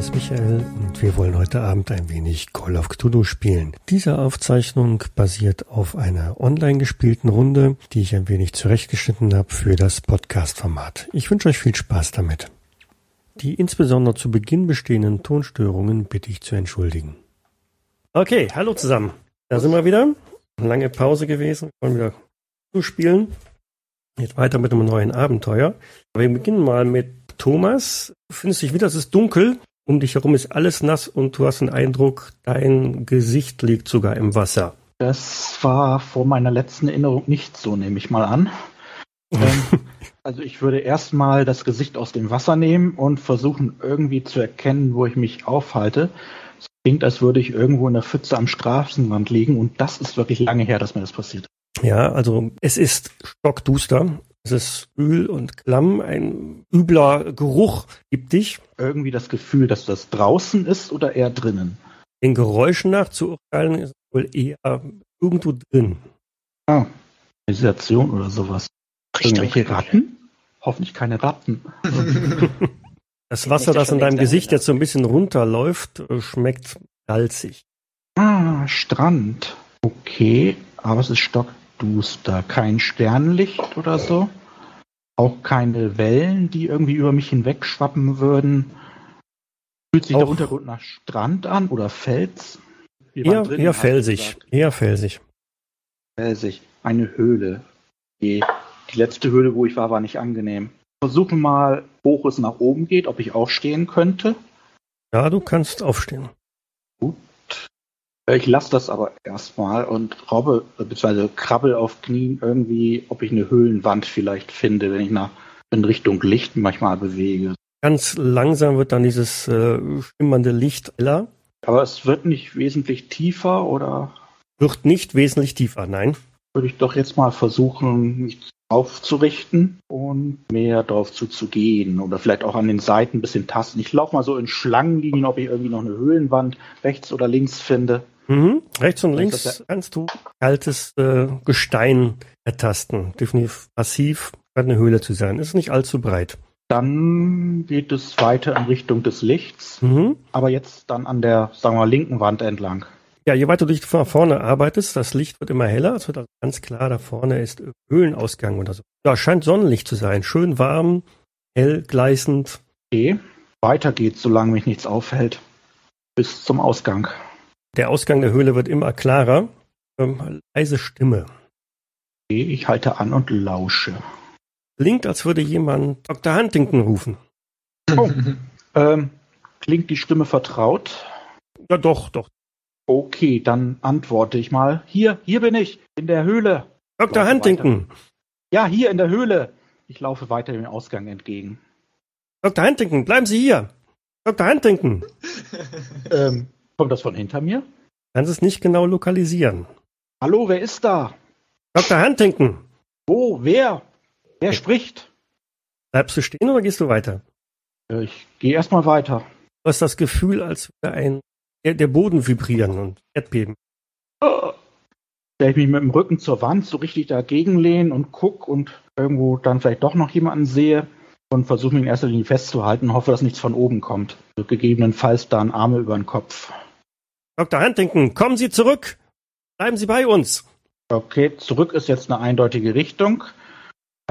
Ist Michael und wir wollen heute Abend ein wenig Call of Cthulhu spielen. Diese Aufzeichnung basiert auf einer online gespielten Runde, die ich ein wenig zurechtgeschnitten habe für das Podcast-Format. Ich wünsche euch viel Spaß damit. Die insbesondere zu Beginn bestehenden Tonstörungen bitte ich zu entschuldigen. Okay, hallo zusammen. Da sind wir wieder. Lange Pause gewesen. Wir wollen wieder zu spielen. Jetzt weiter mit einem neuen Abenteuer. Wir beginnen mal mit Thomas. Du findest dich wieder, es ist dunkel. Um dich herum ist alles nass und du hast den Eindruck, dein Gesicht liegt sogar im Wasser. Das war vor meiner letzten Erinnerung nicht so, nehme ich mal an. ähm, also ich würde erstmal das Gesicht aus dem Wasser nehmen und versuchen irgendwie zu erkennen, wo ich mich aufhalte. Es klingt, als würde ich irgendwo in der Pfütze am Straßenrand liegen und das ist wirklich lange her, dass mir das passiert. Ja, also es ist stockduster. Es ist Öl und Klamm, ein übler Geruch gibt dich. Irgendwie das Gefühl, dass das draußen ist oder eher drinnen? Den Geräuschen nach zu urteilen ist wohl eher irgendwo drin. Ah, Sensation oder sowas. Irgendwelche Ratten? Hoffentlich keine Ratten. das Wasser, das in deinem Gesicht jetzt so ein bisschen runterläuft, schmeckt salzig. Ah, Strand. Okay, aber es ist stockduster. Kein Sternlicht oder so. Auch keine Wellen, die irgendwie über mich hinwegschwappen würden. Fühlt sich Auch der Untergrund nach Strand an oder Fels? Eher, drin, eher felsig. Eher felsig. Felsig. Eine Höhle. Die, die letzte Höhle, wo ich war, war nicht angenehm. Versuchen mal, hoch es nach oben geht, ob ich aufstehen könnte. Ja, du kannst aufstehen. Gut. Ich lasse das aber erstmal und robbe, beziehungsweise krabbel auf Knien irgendwie, ob ich eine Höhlenwand vielleicht finde, wenn ich nach in Richtung Licht manchmal bewege. Ganz langsam wird dann dieses äh, schimmernde Licht heller. Aber es wird nicht wesentlich tiefer oder? Wird nicht wesentlich tiefer, nein. Würde ich doch jetzt mal versuchen, mich aufzurichten und mehr drauf zuzugehen oder vielleicht auch an den Seiten ein bisschen tasten. Ich laufe mal so in Schlangenlinien, ob ich irgendwie noch eine Höhlenwand rechts oder links finde. Mhm. Rechts und links kannst du kaltes äh, Gestein ertasten. Definitiv passiv, scheint eine Höhle zu sein. Ist nicht allzu breit. Dann geht es weiter in Richtung des Lichts, mhm. aber jetzt dann an der, sagen wir mal, linken Wand entlang. Ja, je weiter du dich nach vorne arbeitest, das Licht wird immer heller. Es wird also ganz klar, da vorne ist Höhlenausgang oder so. Ja, scheint Sonnenlicht zu sein. Schön warm, hell, gleißend. Okay, weiter geht's, solange mich nichts aufhält. Bis zum Ausgang. Der Ausgang der Höhle wird immer klarer. Ähm, leise Stimme. Ich halte an und lausche. Klingt, als würde jemand Dr. Huntington rufen. Oh. ähm, klingt die Stimme vertraut? Ja, doch, doch. Okay, dann antworte ich mal. Hier, hier bin ich, in der Höhle. Dr. Huntington. Weiter. Ja, hier in der Höhle. Ich laufe weiter dem Ausgang entgegen. Dr. Huntington, bleiben Sie hier. Dr. Huntington. ähm, Kommt das von hinter mir? Kannst es nicht genau lokalisieren. Hallo, wer ist da? Dr. Huntington. Wo? Wer? Wer okay. spricht? Bleibst du stehen oder gehst du weiter? Äh, ich gehe erstmal weiter. Du hast das Gefühl, als würde ein der, der Boden vibrieren und Erdbeben. Oh. ich mich mit dem Rücken zur Wand so richtig dagegen lehnen und guck und irgendwo dann vielleicht doch noch jemanden sehe und versuche mich in erster Linie festzuhalten und hoffe, dass nichts von oben kommt. Also gegebenenfalls dann Arme über den Kopf. Dr. Huntington, kommen Sie zurück! Bleiben Sie bei uns! Okay, zurück ist jetzt eine eindeutige Richtung.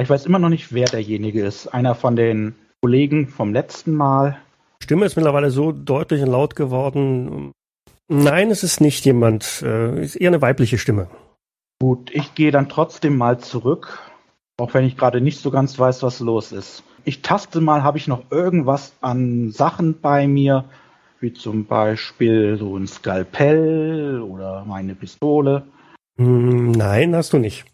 Ich weiß immer noch nicht, wer derjenige ist. Einer von den Kollegen vom letzten Mal. Stimme ist mittlerweile so deutlich und laut geworden. Nein, es ist nicht jemand. Es äh, ist eher eine weibliche Stimme. Gut, ich gehe dann trotzdem mal zurück, auch wenn ich gerade nicht so ganz weiß, was los ist. Ich taste mal, habe ich noch irgendwas an Sachen bei mir, wie zum Beispiel so ein Skalpell oder meine Pistole? Hm, nein, hast du nicht.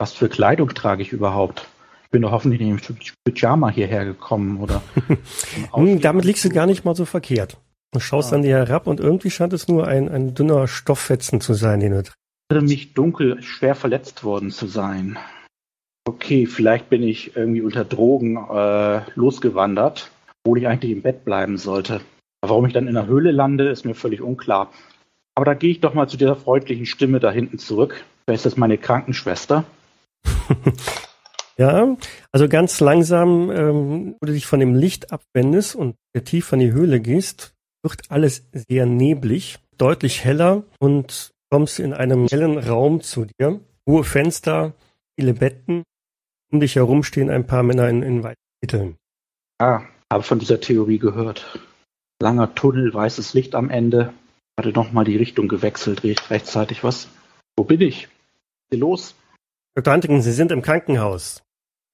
Was für Kleidung trage ich überhaupt? Ich bin doch hoffentlich nicht im Pyjama hierher gekommen, oder? hm, damit liegst du gar nicht mal so verkehrt. Du schaust ah. an dir herab und irgendwie scheint es nur ein, ein dünner Stofffetzen zu sein, den du trägst. mich dunkel schwer verletzt worden zu sein. Okay, vielleicht bin ich irgendwie unter Drogen äh, losgewandert, obwohl ich eigentlich im Bett bleiben sollte. Warum ich dann in der Höhle lande, ist mir völlig unklar. Aber da gehe ich doch mal zu dieser freundlichen Stimme da hinten zurück. Wer ist das meine Krankenschwester? Ja, also ganz langsam, ähm, wo du dich von dem Licht abwendest und tiefer in die Höhle gehst, wird alles sehr neblig, deutlich heller und kommst in einem hellen Raum zu dir. Hohe Fenster, viele Betten, um dich herum stehen ein paar Männer in, in weißen Kitteln. Ah, habe von dieser Theorie gehört. Langer Tunnel, weißes Licht am Ende. Hatte nochmal die Richtung gewechselt, recht rechtzeitig was. Wo bin ich? Hier los? Dr. Huntington, Sie sind im Krankenhaus.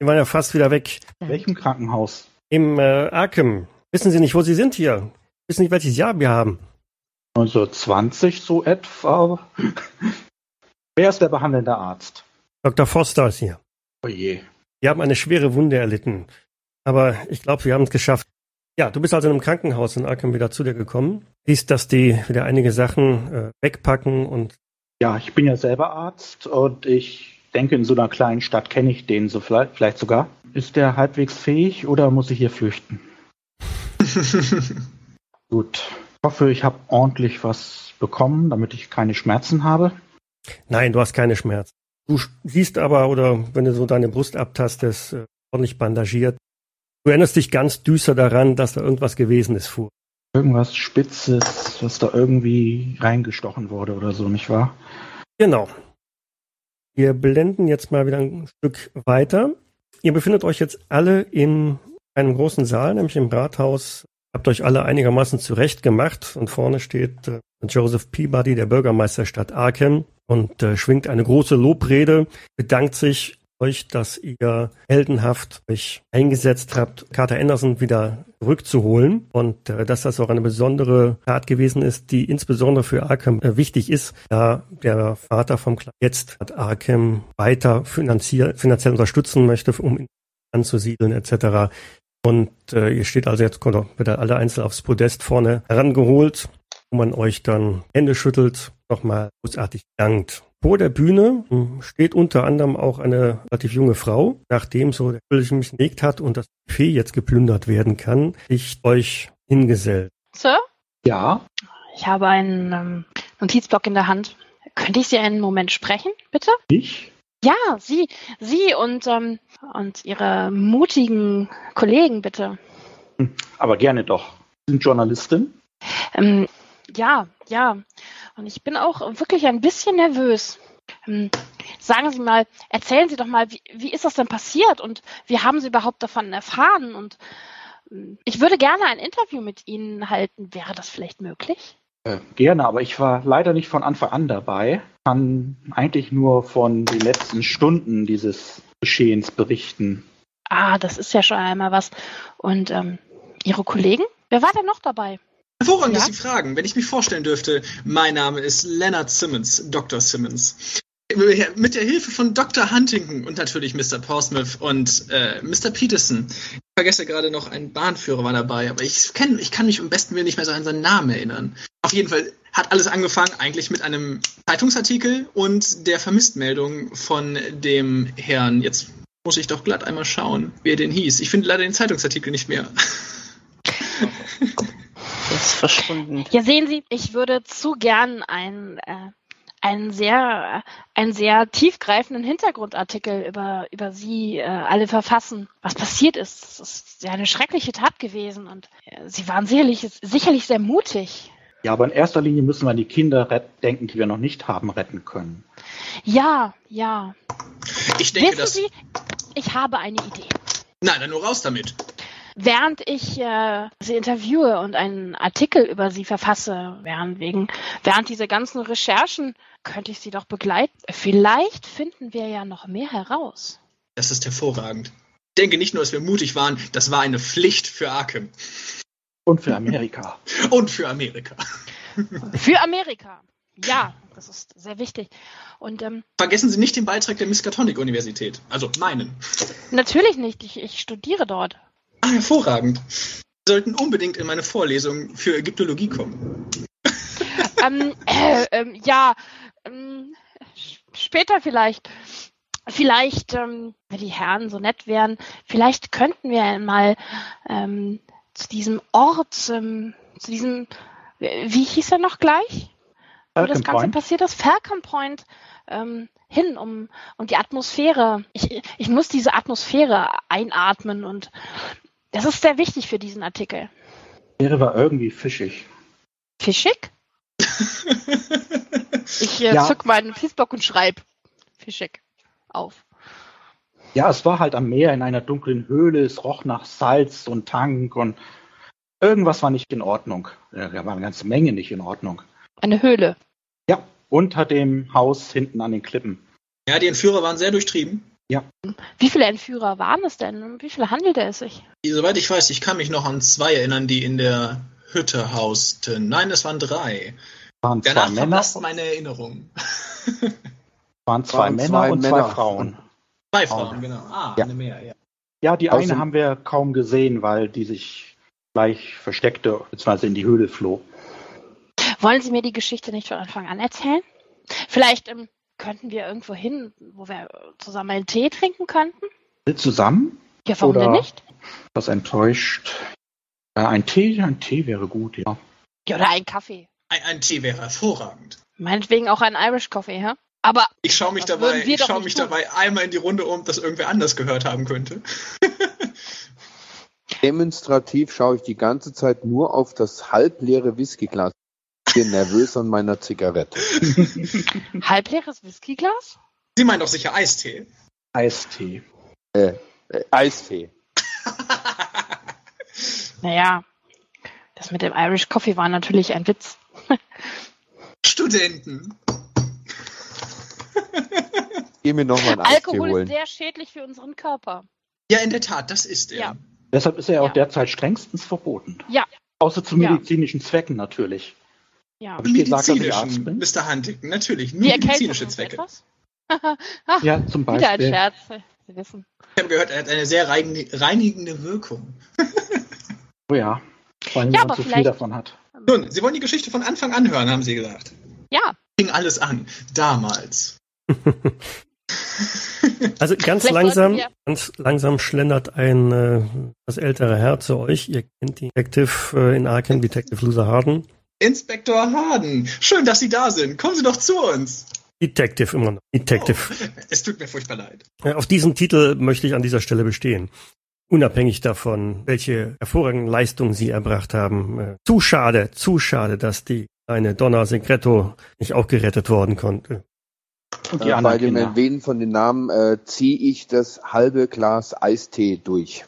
Sie waren ja fast wieder weg. In welchem Krankenhaus? Im äh, Arkham. Wissen Sie nicht, wo Sie sind hier? Wissen nicht, welches Jahr wir haben? 1920 so etwa. Wer ist der behandelnde Arzt? Dr. Foster ist hier. Oh je. Wir haben eine schwere Wunde erlitten. Aber ich glaube, wir haben es geschafft. Ja, du bist also in einem Krankenhaus in Arkham wieder zu dir gekommen. Siehst, dass die wieder einige Sachen äh, wegpacken und. Ja, ich bin ja selber Arzt und ich denke, in so einer kleinen Stadt kenne ich den so vielleicht, vielleicht sogar. Ist der halbwegs fähig oder muss ich hier flüchten? Gut. Ich hoffe, ich habe ordentlich was bekommen, damit ich keine Schmerzen habe. Nein, du hast keine Schmerzen. Du siehst aber, oder wenn du so deine Brust abtastest, äh, ordentlich bandagiert. Du erinnerst dich ganz düster daran, dass da irgendwas gewesen ist vor. Irgendwas Spitzes, was da irgendwie reingestochen wurde oder so, nicht wahr? Genau. Wir blenden jetzt mal wieder ein Stück weiter. Ihr befindet euch jetzt alle in einem großen Saal, nämlich im Rathaus. Habt euch alle einigermaßen zurecht gemacht und vorne steht äh, Joseph Peabody, der Bürgermeister Stadt Arkham und äh, schwingt eine große Lobrede, bedankt sich euch, dass ihr heldenhaft euch eingesetzt habt, Carter Anderson wieder zurückzuholen und äh, dass das auch eine besondere Tat gewesen ist, die insbesondere für Arkham äh, wichtig ist, da der Vater vom Club jetzt Arkham weiter finanziell, unterstützen möchte, um ihn anzusiedeln etc. Und äh, ihr steht also jetzt, wird alle einzeln aufs Podest vorne herangeholt, wo man euch dann Hände schüttelt, nochmal großartig dankt. Vor der Bühne hm, steht unter anderem auch eine relativ junge Frau, nachdem so der mich gelegt hat und das Buffet jetzt geplündert werden kann, ich euch hingesellt. Sir? Ja. Ich habe einen ähm, Notizblock in der Hand. Könnte ich Sie einen Moment sprechen, bitte? Ich? Ja, Sie, Sie und, ähm, und Ihre mutigen Kollegen, bitte. Hm, aber gerne doch. Sie sind Journalistin? Ähm, ja, ja. Und ich bin auch wirklich ein bisschen nervös. Ähm, sagen Sie mal, erzählen Sie doch mal, wie, wie ist das denn passiert und wie haben Sie überhaupt davon erfahren? Und ähm, ich würde gerne ein Interview mit Ihnen halten. Wäre das vielleicht möglich? Äh, gerne, aber ich war leider nicht von Anfang an dabei. Kann eigentlich nur von den letzten Stunden dieses Geschehens berichten. Ah, das ist ja schon einmal was. Und ähm, Ihre Kollegen? Wer war denn noch dabei? Hervorragend, ja? dass Sie fragen. Wenn ich mich vorstellen dürfte, mein Name ist Leonard Simmons, Dr. Simmons. Mit der Hilfe von Dr. Huntington und natürlich Mr. Portsmouth und äh, Mr. Peterson. Ich vergesse gerade noch, ein Bahnführer war dabei, aber ich, kenn, ich kann mich am besten Willen nicht mehr so an seinen Namen erinnern. Auf jeden Fall hat alles angefangen eigentlich mit einem Zeitungsartikel und der Vermisstmeldung von dem Herrn. Jetzt muss ich doch glatt einmal schauen, wie er denn hieß. Ich finde leider den Zeitungsartikel nicht mehr. ist verschwunden. Ja, sehen Sie, ich würde zu gern ein, äh, einen sehr, einen sehr tiefgreifenden Hintergrundartikel über, über Sie äh, alle verfassen. Was passiert ist, das ist ja eine schreckliche Tat gewesen und äh, Sie waren sicherlich, sicherlich sehr mutig. Ja, aber in erster Linie müssen wir an die Kinder denken, die wir noch nicht haben retten können. Ja, ja. Ich denke, Wissen Sie, ich habe eine Idee. Nein, dann nur raus damit. Während ich äh, sie interviewe und einen Artikel über sie verfasse, während wegen, während diese ganzen Recherchen, könnte ich sie doch begleiten. Vielleicht finden wir ja noch mehr heraus. Das ist hervorragend. Ich denke nicht nur, dass wir mutig waren, das war eine Pflicht für Arkham. Und für Amerika. und für Amerika. für Amerika. Ja, das ist sehr wichtig. Und, ähm, Vergessen Sie nicht den Beitrag der Miskatonic-Universität. Also meinen. Natürlich nicht. Ich, ich studiere dort. Ah, hervorragend. Sie sollten unbedingt in meine Vorlesung für Ägyptologie kommen. ähm, äh, äh, ja, ähm, später vielleicht. Vielleicht, ähm, wenn die Herren so nett wären, vielleicht könnten wir mal ähm, zu diesem Ort, ähm, zu diesem, wie hieß er noch gleich? Wo das Ganze Point. passiert ist, Falcon Point, ähm, hin, um, um die Atmosphäre. Ich, ich muss diese Atmosphäre einatmen und das ist sehr wichtig für diesen Artikel. Wäre war irgendwie fischig. Fischig? ich äh, Ja. zück meinen Fließblock und schreib fischig auf. Ja, es war halt am Meer in einer dunklen Höhle, es roch nach Salz und Tank und irgendwas war nicht in Ordnung. Ja, Da war eine ganze Menge nicht in Ordnung. Eine Höhle. Ja, unter dem Haus hinten an den Klippen. Ja, die Entführer waren sehr durchtrieben. Wie viele Entführer waren es denn? Um wie viele handelte es sich? Soweit ich weiß, ich kann mich noch an zwei erinnern, die in der Hütte hausten. Nein, es waren drei. Waren zwei Danach Männer, verblasst meine Erinnerung. waren zwei waren Männer zwei und zwei Männer. Frauen. Zwei Frauen. Frauen, genau. Ah, Ja. eine mehr, ja. Ja, die Außerdem- eine haben wir kaum gesehen, weil die sich gleich versteckte, beziehungsweise in die Höhle floh. Wollen Sie mir die Geschichte nicht von Anfang an erzählen? Vielleicht ähm, könnten wir irgendwo hin, wo wir zusammen einen Tee trinken könnten? Zusammen? Ja, warum Oder- denn nicht? Was enttäuscht. Äh, ein Tee, ein Tee wäre gut, ja. Ja, oder einen Kaffee. Ein, ein Tee wäre hervorragend. Meinetwegen auch einen Irish Coffee, ja? Aber Ich schaue mich, Das dabei, ich schau mich tun. dabei einmal in die Runde um, ob das irgendwer anders gehört haben könnte. Demonstrativ schaue ich die ganze Zeit nur auf das halbleere Whiskyglas. Ich bin nervös an meiner Zigarette. halbleeres Whiskyglas? Sie meinen doch sicher Eistee. Eistee. Äh, äh, Eistee. Naja, das mit dem Irish Coffee war natürlich ein Witz. Studenten. Geh mir noch mal einen Eistee Alkohol ist holen. sehr schädlich für unseren Körper. Ja, in der Tat, das ist er. Ja. Deshalb ist er ja Ja. auch derzeit strengstens verboten. Ja. Außer zu Ja. medizinischen Zwecken natürlich. Ja. Arzt Medizinischen, bin? Mr. Huntington, natürlich. Erkältet Medizinische Zwecke. etwas? Ja, zum Wieder ein Beispiel. Scherz. Sie wissen. Ich habe gehört, er hat eine sehr rein- reinigende Wirkung. Oh ja. Vor allem, Ja, wenn man aber zu viel davon hat. Nun, Sie wollen die Geschichte von Anfang an hören, haben Sie gesagt. Ja, Fing alles an. Damals. Also ganz Vielleicht langsam, ganz langsam schlendert ein äh, das ältere Herr zu euch. Ihr kennt die Detective äh, in Arkham, Detective Loser Harden. Inspektor Harden, schön, dass Sie da sind. Kommen Sie doch zu uns. Detective immer noch. Detective. Oh, es tut mir furchtbar leid. Äh, Auf diesen Titel möchte ich an dieser Stelle bestehen. Unabhängig davon, welche hervorragenden Leistungen Sie erbracht haben. Äh, Zu schade, zu schade, dass die kleine Donna Segreto nicht auch gerettet worden konnte. Und die Äh, bei dem Kinder. Erwähnen von den Namen äh, ziehe ich das halbe Glas Eistee durch.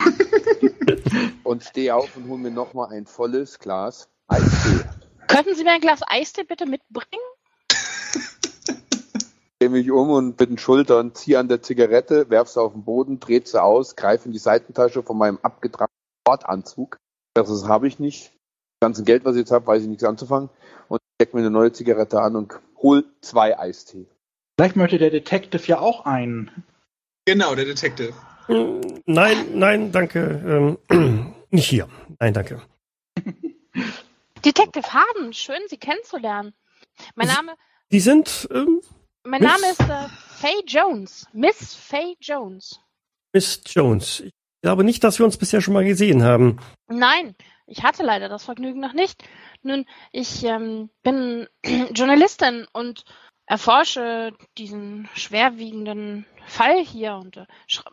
und stehe auf und hole mir noch mal ein volles Glas Eistee. könnten Sie mir ein Glas Eistee bitte mitbringen? Drehe mich um und mit den Schultern ziehe an der Zigarette, werf sie auf den Boden, drehe sie aus, greife in die Seitentasche von meinem abgetragenen Sportanzug. Das habe ich nicht. Das ganze Geld, was ich jetzt habe, weiß ich nichts anzufangen. Und stecke mir eine neue Zigarette an und hol zwei Eistee. Vielleicht möchte der Detective ja auch einen. Genau, der Detective. Nein, nein, danke. Ähm, nicht hier. Nein, danke. Detective Harden, schön Sie kennenzulernen. Mein Sie- Name, Die sind ähm, mein Miss- Name ist äh, Faye Jones. Miss Faye Jones. Miss Jones. Ich glaube nicht, dass wir uns bisher schon mal gesehen haben. Nein, ich hatte leider das Vergnügen noch nicht. Nun, ich ähm, bin Journalistin und erforsche diesen schwerwiegenden Fall hier und äh,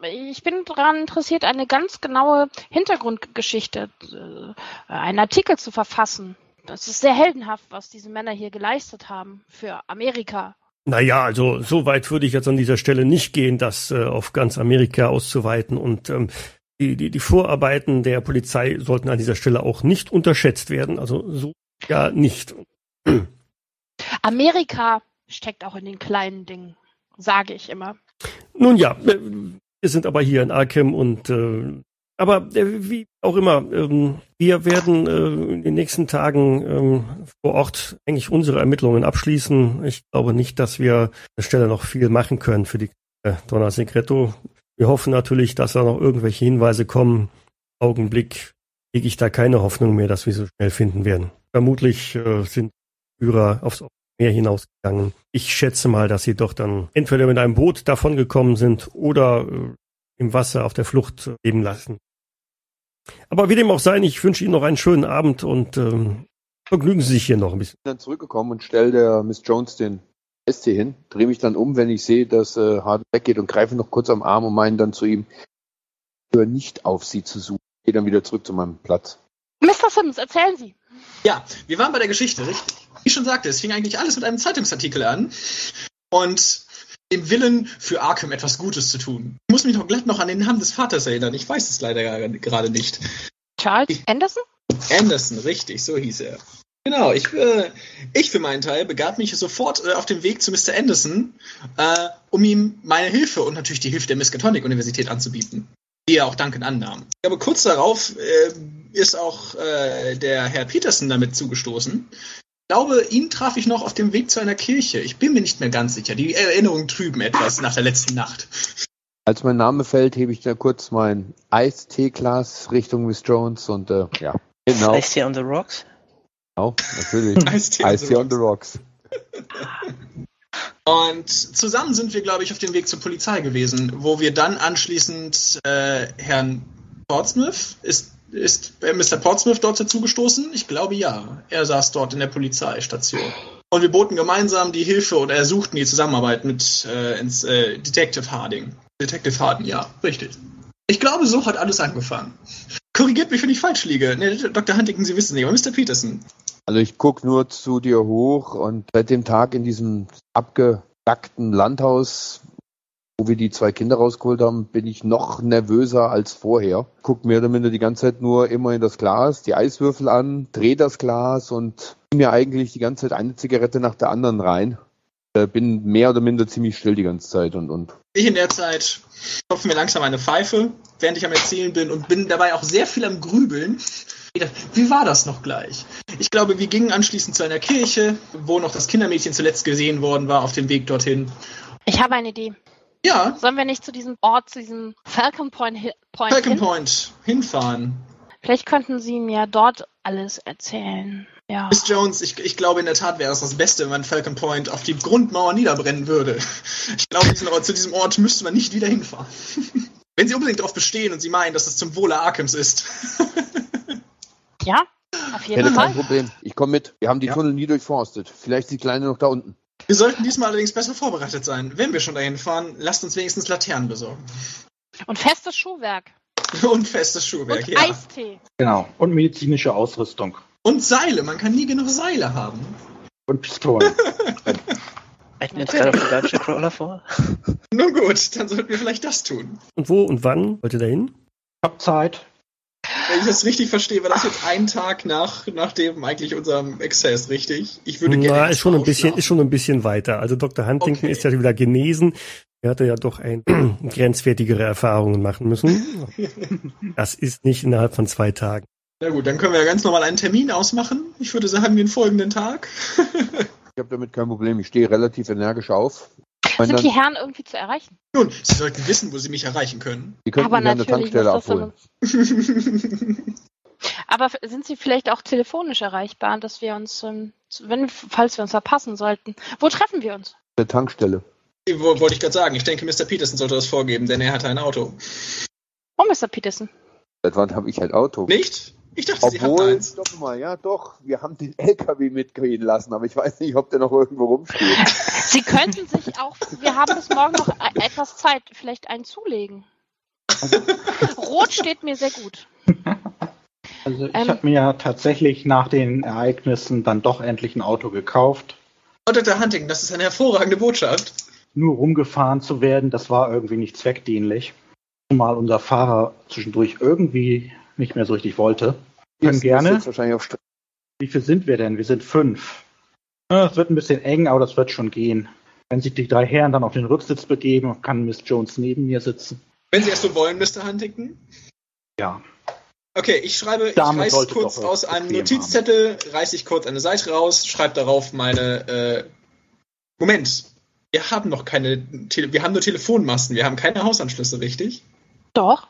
ich bin daran interessiert, eine ganz genaue Hintergrundgeschichte, äh, einen Artikel zu verfassen. Das ist sehr heldenhaft, was diese Männer hier geleistet haben für Amerika. Naja, also so weit würde ich jetzt an dieser Stelle nicht gehen, das äh, auf ganz Amerika auszuweiten. Und ähm, die, die, die Vorarbeiten der Polizei sollten an dieser Stelle auch nicht unterschätzt werden. Also so ja nicht. Amerika steckt auch in den kleinen Dingen, sage ich immer. Nun ja, äh, wir sind aber hier in Arkham und äh, aber äh, wie auch immer, ähm, wir werden äh, in den nächsten Tagen ähm, vor Ort eigentlich unsere Ermittlungen abschließen. Ich glaube nicht, dass wir an der Stelle noch viel machen können für die äh, Donna Segreto. Wir hoffen natürlich, dass da noch irgendwelche Hinweise kommen. Augenblick lege ich da keine Hoffnung mehr, dass wir so schnell finden werden. Vermutlich äh, sind Führer aufs Meer hinausgegangen. Ich schätze mal, dass sie doch dann entweder mit einem Boot davongekommen sind oder äh, im Wasser auf der Flucht äh, leben lassen. Aber wie dem auch sei, ich wünsche Ihnen noch einen schönen Abend und ähm, vergnügen Sie sich hier noch ein bisschen. bin dann zurückgekommen und stelle der Miss Jones den Eistee hin, drehe mich dann um, wenn ich sehe, dass äh, Harden weggeht und greife noch kurz am Arm und meine dann zu ihm, hör nicht auf, sie zu suchen. Gehe dann wieder zurück zu meinem Platz. Mr. Sims, erzählen Sie. Ja, wir waren bei der Geschichte, richtig? Wie ich schon sagte, es fing eigentlich alles mit einem Zeitungsartikel an und dem Willen für Arkham etwas Gutes zu tun. Ich muss mich noch glatt noch an den Namen des Vaters erinnern. Ich weiß es leider gerade nicht. Charles Anderson? Anderson, richtig, so hieß er. Genau, ich, äh, ich für meinen Teil begab mich sofort äh, auf den Weg zu Mr. Anderson, äh, um ihm meine Hilfe und natürlich die Hilfe der Miskatonic-Universität anzubieten, die er auch dankend annahm. Aber kurz darauf äh, ist auch äh, der Herr Peterson damit zugestoßen. Ich glaube, ihn traf ich noch auf dem Weg zu einer Kirche. Ich bin mir nicht mehr ganz sicher. Die Erinnerungen trüben etwas nach der letzten Nacht. Als mein Name fällt, hebe ich da kurz mein Eistee-Glas Richtung Miss Jones und äh, ja, genau. Ice on the Rocks? Genau, natürlich. The Ice-Tea on the Rocks. Und zusammen sind wir, glaube ich, auf dem Weg zur Polizei gewesen, wo wir dann anschließend äh, Herrn Portsmouth, ist, ist äh, Mr. Portsmouth dort dazugestoßen? Ich glaube ja. Er saß dort in der Polizeistation. Und wir boten gemeinsam die Hilfe oder ersuchten die Zusammenarbeit mit äh, ins, äh, Detective Harding. Detective Harding, ja, richtig. Ich glaube, so hat alles angefangen. Korrigiert mich, wenn ich falsch liege. Nee, Dr. Huntington, Sie wissen nicht, aber Mr. Peterson. Also ich gucke nur zu dir hoch und seit dem Tag in diesem abgedackten Landhaus, wo wir die zwei Kinder rausgeholt haben, bin ich noch nervöser als vorher. Guck mehr oder minder die ganze Zeit nur immer in das Glas, die Eiswürfel an, dreh das Glas und mir eigentlich die ganze Zeit eine Zigarette nach der anderen rein. Äh, bin mehr oder minder ziemlich still die ganze Zeit und, und Ich in der Zeit klopfe mir langsam eine Pfeife, während ich am Erzählen bin und bin dabei auch sehr viel am Grübeln. Wie war das noch gleich? Ich glaube, wir gingen anschließend zu einer Kirche, wo noch das Kindermädchen zuletzt gesehen worden war, auf dem Weg dorthin. Ich habe eine Idee. Ja, Sollen wir nicht zu diesem Ort, zu diesem Falcon Point, Hi- Point Falcon hin? Point, hinfahren. Vielleicht könnten Sie mir dort alles erzählen. Ja. Miss Jones, ich, ich glaube in der Tat wäre es das Beste, wenn man Falcon Point auf die Grundmauer niederbrennen würde. Ich glaube, diesen Ort, zu diesem Ort müsste man nicht wieder hinfahren. Wenn Sie unbedingt darauf bestehen und Sie meinen, dass es zum Wohle Arkhams ist. Ja, auf ich jeden hätte kein Fall. Problem. Ich komme mit. Wir haben die Ja. Tunnel nie durchforstet. Vielleicht die Kleine noch da unten. Wir sollten diesmal allerdings besser vorbereitet sein. Wenn wir schon dahin fahren, lasst uns wenigstens Laternen besorgen. Und festes Schuhwerk. Und festes Schuhwerk, Und ja. Eistee. Genau. Und medizinische Ausrüstung. Und Seile, man kann nie genug Seile haben. Und Pistolen. Wir jetzt gerade auf der Dungeon Crawler vor? Nun gut, dann sollten wir vielleicht das tun. Und wo und wann wollt ihr da hin? Ich hab Zeit. Wenn ich das richtig verstehe, war das jetzt ein Tag nach, nach dem eigentlich unserem Exzess, richtig? Ich würde gerne. Na, ist schon ein bisschen, ist schon ein bisschen weiter. Also Dr. Huntington Okay. ist ja wieder genesen. Er hatte ja doch ein grenzwertigere Erfahrungen machen müssen. Das ist nicht innerhalb von zwei Tagen. Na gut, dann können wir ja ganz normal einen Termin ausmachen. Ich würde sagen, den folgenden Tag. Ich habe damit kein Problem. Ich stehe relativ energisch auf. Sind dann, die Herren irgendwie zu erreichen? Nun, Sie sollten wissen, wo Sie mich erreichen können. die könnten Aber mich an der Tankstelle abholen. Aber sind sie vielleicht auch telefonisch erreichbar, dass wir uns, ähm, wenn, falls wir uns verpassen sollten? Wo treffen wir uns? Der Tankstelle. Wo, wollte ich gerade sagen. Ich denke, Mr. Peterson sollte das vorgeben, denn er hatte ein Auto. Oh, Mr. Peterson. Seit wann habe ich ein Auto? Nicht? Ich dachte, Sie hatten Obwohl, eins. stopp mal, ja doch, wir haben den LKW mitgehen lassen, aber ich weiß nicht, ob der noch irgendwo rumsteht. Sie könnten sich auch, wir haben bis morgen noch e- etwas Zeit, vielleicht einen zulegen. Rot steht mir sehr gut. Also ich Ähm. habe mir ja tatsächlich nach den Ereignissen dann doch endlich ein Auto gekauft. Oh, Dr. Huntington, das ist eine hervorragende Botschaft. Nur rumgefahren zu werden, das war irgendwie nicht zweckdienlich. Zumal unser Fahrer zwischendurch irgendwie nicht mehr so richtig wollte. Können Das ist gerne. Jetzt wahrscheinlich auf Stre Wie viel sind wir denn? Wir sind fünf. Ja, Es wird ein bisschen eng, aber das wird schon gehen. Wenn sich die drei Herren dann auf den Rücksitz begeben, kann Miss Jones neben mir sitzen. Wenn Sie es so wollen, Mr. Huntington. Ja. Okay, ich schreibe, ich Damit reiß sollte kurz aus einem Notizzettel, reiße ich kurz eine Seite raus, schreibe darauf meine, äh, Moment, wir haben noch keine, Tele wir haben nur Telefonmasten, wir haben keine Hausanschlüsse, richtig? Doch.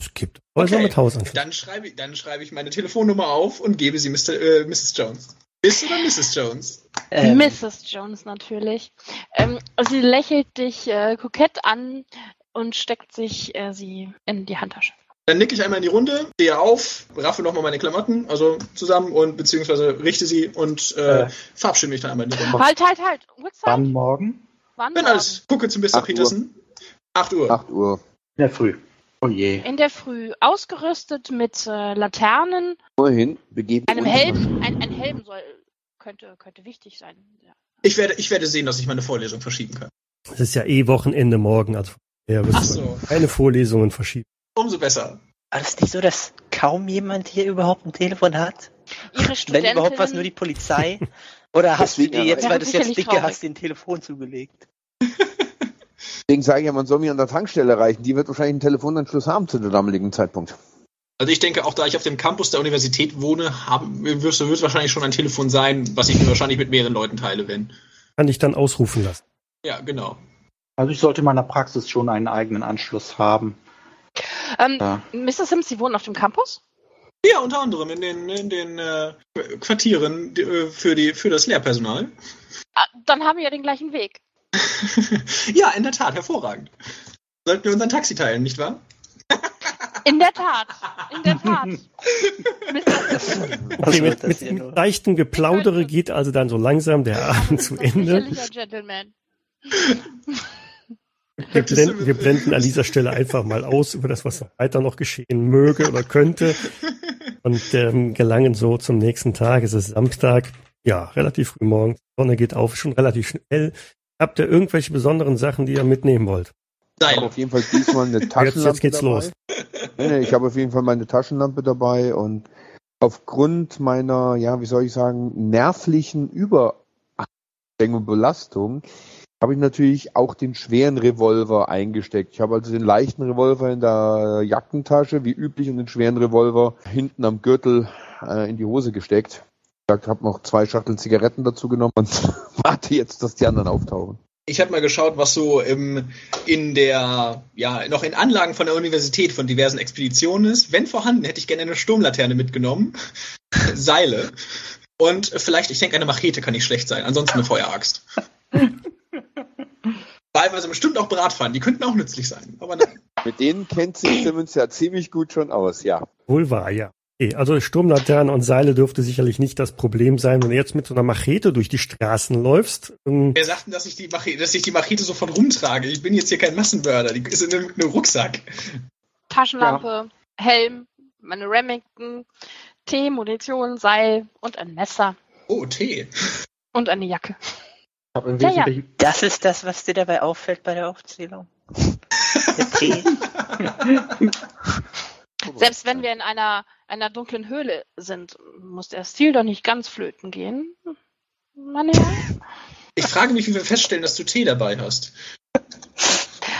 Es gibt Häuser Okay. mit Hausanschluss. Dann schreibe, ich- dann schreibe ich meine Telefonnummer auf und gebe sie Mr., äh, Mrs. Jones. Miss oder Mrs. Jones? Ähm, Mrs. Jones natürlich. Ähm, sie lächelt dich äh, kokett an und steckt sich äh, sie in die Handtasche. Dann nicke ich einmal in die Runde, stehe auf, raffe nochmal meine Klamotten, also zusammen und beziehungsweise richte sie und äh, Äh. verabschiede mich dann einmal in die Runde. Halt, halt, halt. Uhrzeit? Wann morgen? Wann Bin morgen? alles. Gucke zu Mr. 8 Uhr. Peterson. 8 Uhr. 8 Uhr. In der Früh. Oh je. In der Früh. Ausgerüstet mit äh, Laternen, Vorhin begeben einem Helm. Ein, ein Helm soll, könnte, könnte wichtig sein. Ja. Ich werde, ich werde sehen, dass ich meine Vorlesung verschieben kann. Es ist ja eh Wochenende morgen, also ja, Ach so. keine Vorlesungen verschieben. Umso besser. War das nicht so, dass kaum jemand hier überhaupt ein Telefon hat? Ihre Wenn überhaupt was nur die Polizei? Oder hast du dir jetzt, weil du es jetzt traurig. hast, den Telefon zugelegt? Deswegen sage ich ja, man soll mich an der Tankstelle erreichen. Die wird wahrscheinlich einen Telefonanschluss haben zu dem damaligen Zeitpunkt. Also ich denke, auch da ich auf dem Campus der Universität wohne, haben, wird, wird wahrscheinlich schon ein Telefon sein, was ich mir wahrscheinlich mit mehreren Leuten teile, wenn. Kann ich dann ausrufen lassen. Ja, genau. Also ich sollte in meiner Praxis schon einen eigenen Anschluss haben. Ähm, Ja. Mr. Sims, Sie wohnen auf dem Campus? Ja, unter anderem in den, in den äh, Quartieren die, äh, für, die, für das Lehrpersonal. Ah, dann haben wir ja den gleichen Weg. ja, in der Tat, hervorragend. Sollten wir unseren Taxi teilen, nicht wahr? In der Tat. In der Tat. Okay, mit, mit, mit leichtem Geplaudere geht also dann so langsam der Abend zu Ende. Wir blenden, wir blenden an dieser Stelle einfach mal aus über das, was weiter noch geschehen möge oder könnte und ähm, gelangen so zum nächsten Tag. Es ist Samstag, ja, relativ früh morgens. Die Sonne geht auf, schon relativ schnell. Habt ihr irgendwelche besonderen Sachen, die ihr mitnehmen wollt? Ich habe auf jeden Fall diesmal eine Taschenlampe jetzt geht's dabei. los. Nee, nee, ich habe auf jeden Fall meine Taschenlampe dabei und aufgrund meiner, ja, wie soll ich sagen, nervlichen Überanstrengung und Belastung habe ich natürlich auch den schweren Revolver eingesteckt. Ich habe also den leichten Revolver in der Jackentasche, wie üblich, und den schweren Revolver hinten am Gürtel äh, in die Hose gesteckt. Ich habe noch zwei Schachteln Zigaretten dazu genommen und warte jetzt, dass die anderen auftauchen. Ich habe mal geschaut, was so im, in der, ja, noch in Anlagen von der Universität von diversen Expeditionen ist. Wenn vorhanden, hätte ich gerne eine Sturmlaterne mitgenommen, Seile und vielleicht, ich denke, eine Machete kann nicht schlecht sein. Ansonsten eine Feueraxt. Wahlweise bestimmt auch Bratpfannen, die könnten auch nützlich sein. Aber nein. Mit denen kennt sich Simmons ja ziemlich gut schon aus, ja. Wohl wahr, ja. Okay, also Sturmlaternen und Seile dürfte sicherlich nicht das Problem sein, wenn du jetzt mit so einer Machete durch die Straßen läufst. Wer sagt denn, dass ich, die Machete, dass ich die Machete sofort rumtrage? Ich bin jetzt hier kein Massenmörder, die ist in einem, einem Rucksack. Taschenlampe, Helm, meine Remington, Tee, Munition, Seil und ein Messer Oh, Tee. und eine Jacke. Ja, ja. Das ist das, was dir dabei auffällt bei der Aufzählung? Der Tee? Selbst wenn wir in einer, einer dunklen Höhle sind, muss der Stil doch nicht ganz flöten gehen. Meine Herren. Ich frage mich, wie wir feststellen, dass du Tee dabei hast.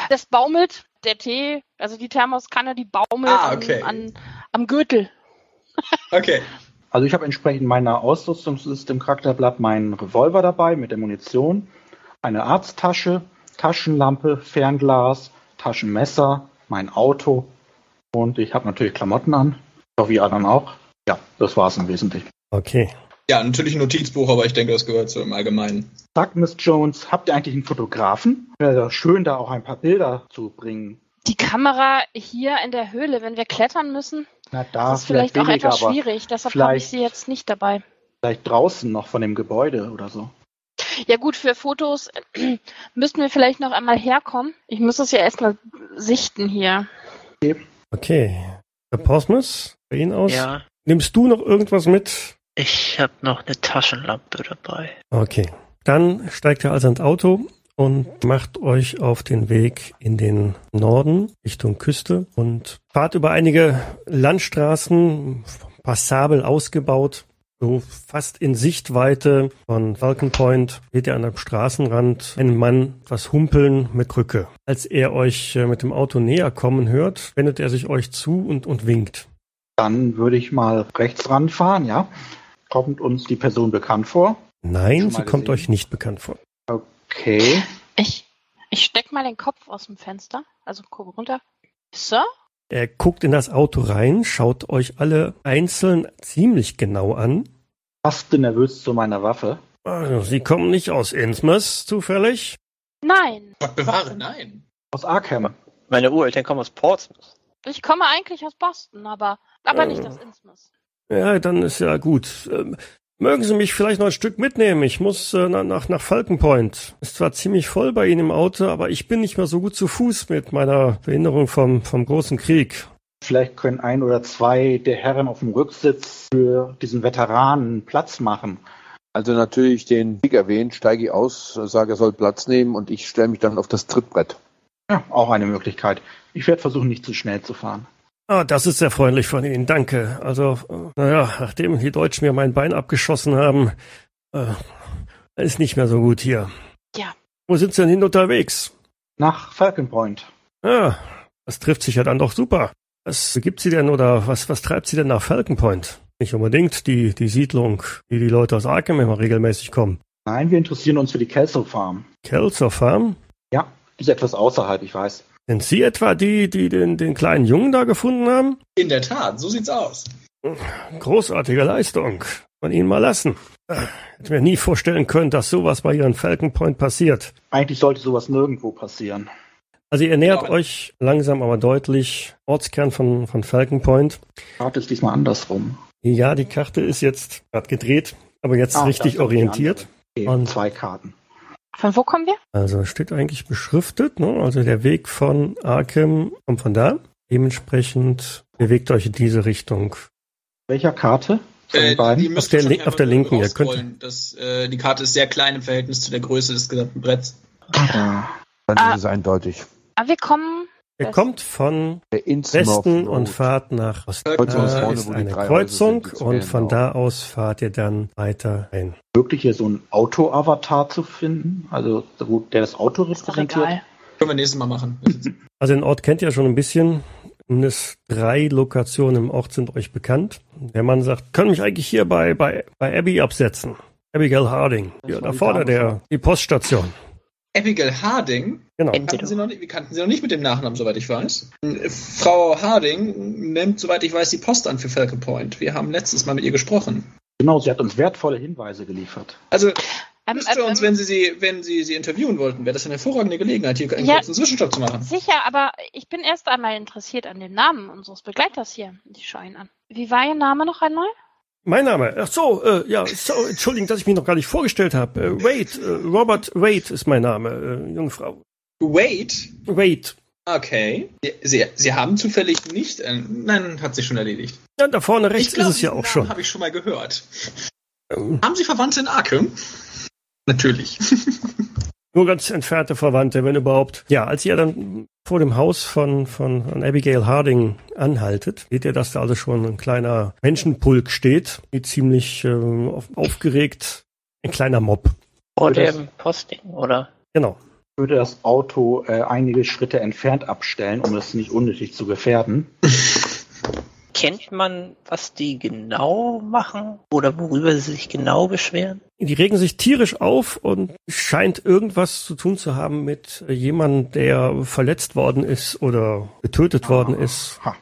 Das baumelt, der Tee, also die Thermoskanne, die baumelt Ah, okay. an, an, am Gürtel. Okay. Also ich habe entsprechend meiner Ausrüstungsliste im Charakterblatt meinen Revolver dabei mit der Munition, eine Arzttasche, Taschenlampe, Fernglas, Taschenmesser, mein Auto und ich habe natürlich Klamotten an. Hoffe, ihr anderen auch. Ja, das war's im Wesentlichen. Okay. Ja, natürlich ein Notizbuch, aber ich denke, das gehört so im Allgemeinen. Sagt Miss Jones, habt ihr eigentlich einen Fotografen? Wäre doch schön, da auch ein paar Bilder zu bringen. Die Kamera hier in der Höhle, wenn wir klettern müssen, Na, da das ist vielleicht, auch weniger, etwas aber schwierig. Deshalb habe ich vielleicht- sie jetzt nicht dabei. vielleicht draußen noch von dem Gebäude oder so. Ja gut, für Fotos müssten wir vielleicht noch einmal herkommen. Ich muss es ja erstmal sichten hier. Okay. Herr Portsmouth, bei Ihnen aus? Ja, Nimmst du noch irgendwas mit? ich habe noch eine Taschenlampe dabei. Okay. Dann steigt ihr also ins Auto und macht euch auf den Weg in den Norden Richtung Küste und fahrt über einige Landstraßen, passabel ausgebaut, so fast in Sichtweite von Falcon Point seht ihr an einem Straßenrand einen Mann was humpeln mit Krücke. Als er euch äh, mit dem Auto näher kommen hört, wendet er sich euch zu und, und winkt. Dann würde ich mal rechts ranfahren, ja. Kommt uns die Person bekannt vor? Nein, sie kommt gesehen? euch nicht bekannt vor. Okay. Ich, ich steck mal den Kopf aus dem Fenster, also gucke runter. Sir? Er guckt in das Auto rein, schaut euch alle einzeln ziemlich genau an. Passte nervös zu meiner Waffe. Also, Sie kommen nicht aus Innsmouth zufällig? Nein. Gott bewahre, nein. Aus Arkham. Meine Ureltern kommen aus Portsmouth. Ich komme eigentlich aus Boston, aber, aber Äh. nicht aus Innsmouth. Ja, dann ist ja gut. Mögen Sie mich vielleicht noch ein Stück mitnehmen? Ich muss äh, na- nach, nach Falcon Point. Ist zwar ziemlich voll bei Ihnen im Auto, aber ich bin nicht mehr so gut zu Fuß mit meiner Behinderung vom, vom großen Krieg. Vielleicht können ein oder zwei der Herren auf dem Rücksitz für diesen Veteranen Platz machen. Also natürlich den Sieg erwähnt, steige ich aus, sage, er soll Platz nehmen und ich stelle mich dann auf das Trittbrett. Ja, auch eine Möglichkeit. Ich werde versuchen, nicht zu schnell zu fahren. Ah, das ist sehr freundlich von Ihnen, danke. Also, naja, nachdem die Deutschen mir mein Bein abgeschossen haben, äh, ist nicht mehr so gut hier. Ja. Wo sind Sie denn hin unterwegs? Nach Falcon Point. Ah, das trifft sich ja dann doch super. Was gibt sie denn oder was, was treibt sie denn nach Falcon Point? Nicht unbedingt die, die Siedlung, die die Leute aus Arkham immer regelmäßig kommen. Nein, wir interessieren uns für die Kelso Farm. Kelso Farm? Ja, ist etwas außerhalb, ich weiß. Sind Sie etwa die, die den, den kleinen Jungen da gefunden haben? In der Tat, so sieht's aus. Großartige Leistung. Von Ihnen mal lassen. Ah, Hätte mir nie vorstellen können, dass sowas bei Ihren Falcon Point passiert. Eigentlich sollte sowas nirgendwo passieren. Also ihr nähert Ja. euch langsam aber deutlich Ortskern von, von Falcon Point. Karte ist diesmal andersrum. Ja, die Karte ist jetzt gerade gedreht, aber jetzt Ah, richtig orientiert. Okay, Und- zwei Karten. Von wo kommen wir? Also steht eigentlich beschriftet, ne? Also der Weg von Arkham kommt von da. Dementsprechend bewegt euch in diese Richtung. Welcher Karte? Äh, die Auf der auf der linken, ihr könnt-. Das, äh, die Karte ist sehr klein im Verhältnis zu der Größe des gesamten Bretts. Ja. Dann Ah. ist es eindeutig. Ah, wir kommen. Ihr West- kommt von Westen und fahrt nach Osten. Kreuzung ist eine Kreuzung und von da aus fahrt ihr dann weiter ein. Wirklich hier so ein Auto-Avatar zu finden, also der das Auto repräsentiert. Können wir nächstes Mal machen. Also den Ort kennt ihr schon ein bisschen. Mindestens drei Lokationen im Ort sind euch bekannt. Der Mann sagt, kann mich eigentlich hier bei, bei, bei Abby absetzen. Abigail Harding. Ja, da vorne der, die Poststation. Abigail Harding, Genau. Kannten Sie, noch nicht, wir kannten Sie noch nicht mit dem Nachnamen, soweit ich weiß. Frau Harding nimmt, soweit ich weiß, die Post an für Falcon Point. Wir haben letztes Mal mit ihr gesprochen. Genau, sie hat uns wertvolle Hinweise geliefert. Also, Ähm, ähm, uns, wenn Sie sie, wenn Sie sie interviewen wollten, wäre das eine hervorragende Gelegenheit, hier einen Ja. kurzen Zwischenstopp zu machen. Sicher, aber ich bin erst einmal interessiert an dem Namen unseres Begleiters hier. Ich schaue ihn an. Wie war Ihr Name noch einmal? Mein Name. Ach so, äh, ja, so, Entschuldigung, dass ich mich noch gar nicht vorgestellt habe. Äh, Wade, äh, Robert Wade ist mein Name, äh, Jungfrau. Wait. Wade. Okay. Sie, Sie haben zufällig nicht. Äh, nein, hat sich schon erledigt. Ja, da vorne rechts glaub, ist es ja auch schon. Habe ich schon mal gehört. Ähm, Haben Sie Verwandte in Arkham? Natürlich. Nur ganz entfernte Verwandte, wenn überhaupt. Ja, als ihr dann vor dem Haus von, von, von Abigail Harding anhaltet, seht ihr, dass da also schon ein kleiner Menschenpulk steht, die ziemlich äh, auf, aufgeregt, ein kleiner Mob. Vor dem Posting, oder? Genau. Ich würde das Auto äh, einige Schritte entfernt abstellen, um es nicht unnötig zu gefährden. Kennt man, was die genau machen? Oder worüber sie sich genau beschweren? Die regen sich tierisch auf und scheint irgendwas zu tun zu haben mit jemandem, der verletzt worden ist oder getötet worden ist. Ha.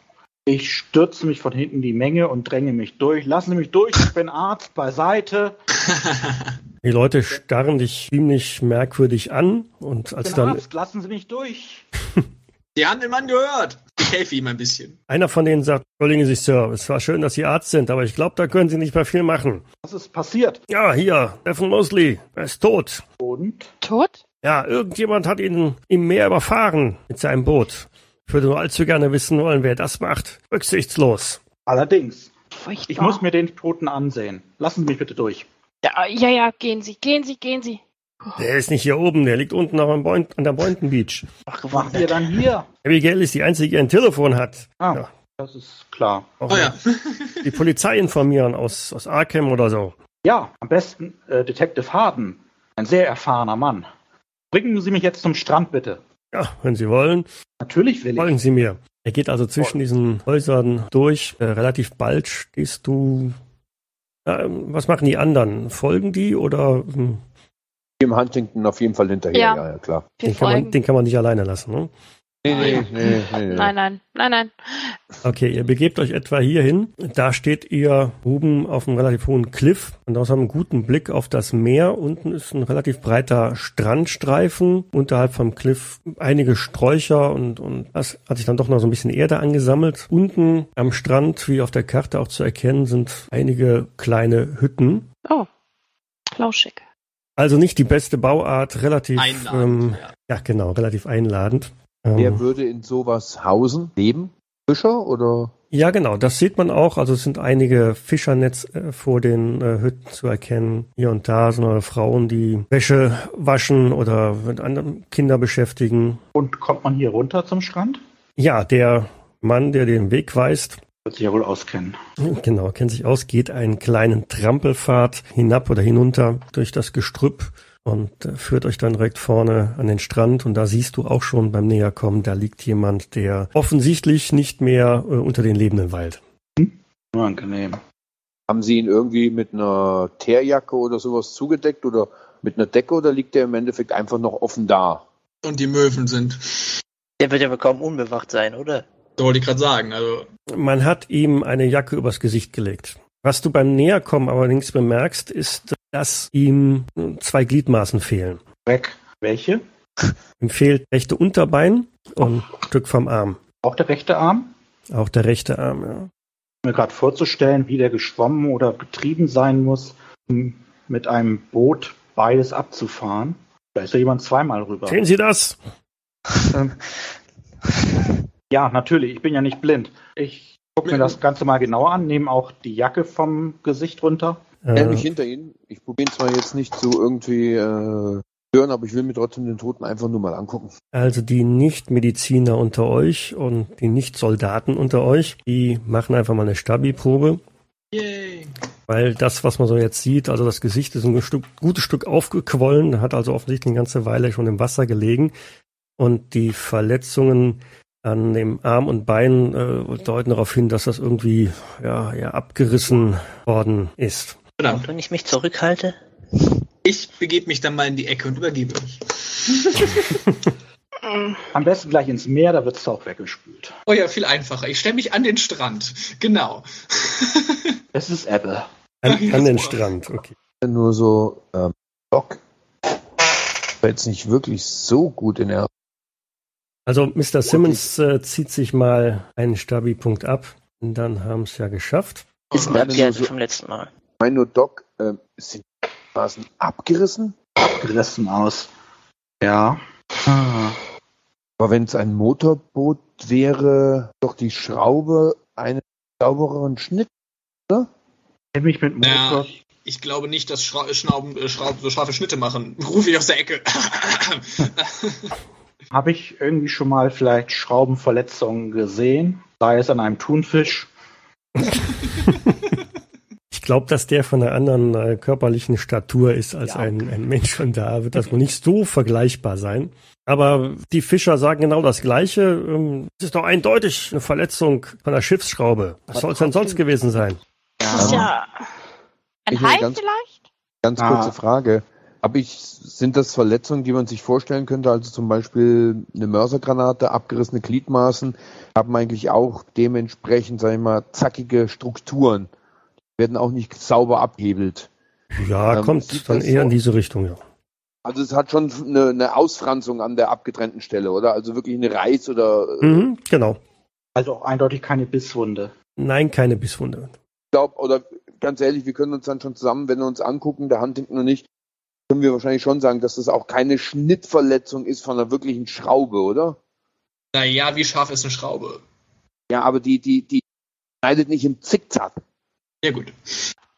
Ich stürze mich von hinten die Menge und dränge mich durch. Lassen Sie mich durch, ich bin Arzt, beiseite. Die Leute starren dich ziemlich merkwürdig an und Ich als bin dann Arzt, lassen Sie mich durch. Sie haben den Mann gehört. Ich helfe ihm ein bisschen. einer von denen sagt, entschuldigen Sie, Sir, es war schön, dass Sie Arzt sind, aber ich glaube, da können Sie nicht mehr viel machen. Was ist passiert? Ja, hier, Stephen Mosley, er ist tot. Und Tot? Ja, irgendjemand hat ihn im Meer überfahren mit seinem Boot. Ich würde nur allzu gerne wissen wollen, wer das macht. Rücksichtslos. allerdings, Furchtbar. ich muss mir den Toten ansehen. Lassen Sie mich bitte durch. Ja, ja, ja, gehen Sie, gehen Sie, gehen Sie. Der ist nicht hier oben, der liegt unten auf dem Boint, an der Boynton Beach. Ach, Was macht ihr gewundert. dann hier? Abigail ist die einzige, die ein Telefon hat. Ah, Ja. das ist klar. Auch Oh ja. die Polizei informieren aus, aus Arkham oder so. Ja, am besten äh, Detective Harden. Ein sehr erfahrener Mann. Bringen Sie mich jetzt zum Strand, bitte. Ja, wenn Sie wollen, Natürlich will ich. folgen Sie mir. Er geht also zwischen diesen Häusern durch. Äh, relativ bald stehst du. Ähm, was machen die anderen? Folgen die oder Dem Huntington auf jeden Fall hinterher, Ja. ja, ja klar. Den, kann man, den kann man nicht alleine lassen? Ne? Nee, nee, nee, nee. Nein, nein, nein, nein. Okay, ihr begebt euch etwa hierhin. Da steht ihr oben auf einem relativ hohen Cliff und aus einem guten Blick auf das Meer. Unten ist ein relativ breiter Strandstreifen. Unterhalb vom Cliff einige Sträucher und, und das hat sich dann doch noch so ein bisschen Erde angesammelt. Unten am Strand, wie auf der Karte auch zu erkennen, sind einige kleine Hütten. Oh, flauschig. Also nicht die beste Bauart, relativ Einladend, ähm, ja. ja genau, relativ einladend. Wer Ähm, würde in sowas hausen? Leben? Fischer oder? Ja, genau, das sieht man auch. Also es sind einige Fischernetz äh, vor den äh, Hütten zu erkennen. Hier und da sind noch Frauen, die Wäsche waschen oder mit anderen Kinder beschäftigen. Und kommt man hier runter zum Strand? Ja, der Mann, der den Weg weist, Wird sich ja wohl auskennen. genau, kennt sich aus, geht einen kleinen Trampelpfad hinab oder hinunter durch das Gestrüpp und äh, führt euch dann direkt vorne an den Strand. Und da siehst du auch schon beim Näherkommen, da liegt jemand, der offensichtlich nicht mehr äh, unter den Lebenden weilt. Nur angenehm. Haben Sie ihn irgendwie mit einer Teerjacke oder sowas zugedeckt oder mit einer Decke oder liegt er im Endeffekt einfach noch offen da? Und die Möwen sind. Der wird ja wohl kaum unbewacht sein, oder? So wollte ich gerade sagen. Also, Man hat ihm eine Jacke übers Gesicht gelegt. Was du beim Näherkommen allerdings bemerkst, ist, dass ihm zwei Gliedmaßen fehlen. Weg. Welche? Ihm fehlt rechte Unterbein und ein Stück vom Arm. Auch der rechte Arm? Auch der rechte Arm, ja. Mir gerade vorzustellen, wie der geschwommen oder getrieben sein muss, um mit einem Boot beides abzufahren. Da ist ja jemand zweimal rüber. Sehen Sie das? Ja, natürlich. Ich bin ja nicht blind. Ich gucke mir das Ganze mal genauer an, nehme auch die Jacke vom Gesicht runter. Stell mich Äh, hinter ihn. Ich probiere ihn zwar jetzt nicht zu irgendwie äh, hören, aber ich will mir trotzdem den Toten einfach nur mal angucken. also die Nicht-Mediziner unter euch und die Nicht-Soldaten unter euch, die machen einfach mal eine Stabi-Probe. yay. Weil das, was man so jetzt sieht, also das Gesicht ist ein Stück, gutes Stück aufgequollen, hat also offensichtlich eine ganze Weile schon im Wasser gelegen. Und die Verletzungen an dem Arm und Bein äh, deuten darauf hin, dass das irgendwie ja, ja abgerissen worden ist. Verdammt. Und wenn ich mich zurückhalte? Ich begebe mich dann mal in die Ecke und übergebe mich. Am besten gleich ins Meer, da wird es auch weggespült. Oh ja, viel einfacher. Ich stelle mich an den Strand. Genau. Es ist Ebbe. An, an den Strand, okay. Nur so, ähm, Doc, war jetzt nicht wirklich so gut in der. Also Mr. Simmons äh, zieht sich mal einen Stabi-Punkt ab. Und dann haben es ja geschafft. Ist ein Abgärte nur so- vom letzten Mal. Ich meine nur, Doc, ähm, sind die Maßen abgerissen? Abgerissen aus. Ja. Ah. Aber wenn es ein Motorboot wäre, doch die Schraube einen saubereren Schnitt. Kenn mich mit Ja, Motor. ich glaube nicht, dass Schra Schnauben, äh, Schrauben so scharfe Schnitte machen. Rufe ich aus der Ecke. Habe ich irgendwie schon mal vielleicht Schraubenverletzungen gesehen? Sei es an einem Thunfisch. Ich glaube, dass der von einer anderen äh, körperlichen Statur ist als Ja. ein, ein Mensch. Und da wird das wohl nicht so vergleichbar sein. Aber die Fischer sagen genau das Gleiche. Ähm, Es ist doch eindeutig eine Verletzung von der Schiffsschraube. Was Aber soll es denn sonst gewesen sein? Das ist ja ein Hai vielleicht? Ganz Ah. kurze Frage. Hab ich, sind das Verletzungen, die man sich vorstellen könnte? Also zum Beispiel eine Mörsergranate, abgerissene Gliedmaßen, haben eigentlich auch dementsprechend, sag ich mal, zackige Strukturen. Werden auch nicht sauber abhebelt. Ja, Ähm, kommt dann eher so? in diese Richtung, ja. Also es hat schon eine, eine Ausfranzung an der abgetrennten Stelle, oder? Also wirklich eine Reiß oder äh, Mhm, genau. Also auch eindeutig keine Bisswunde. Nein, keine Bisswunde. glaub, oder ganz ehrlich, wir können uns dann schon zusammen, wenn wir uns angucken, der Huntington und ich, können wir wahrscheinlich schon sagen, dass das auch keine Schnittverletzung ist von einer wirklichen Schraube, oder? naja, wie scharf ist eine Schraube? Ja, aber die, die, die schneidet nicht im Zickzack. Ja, gut.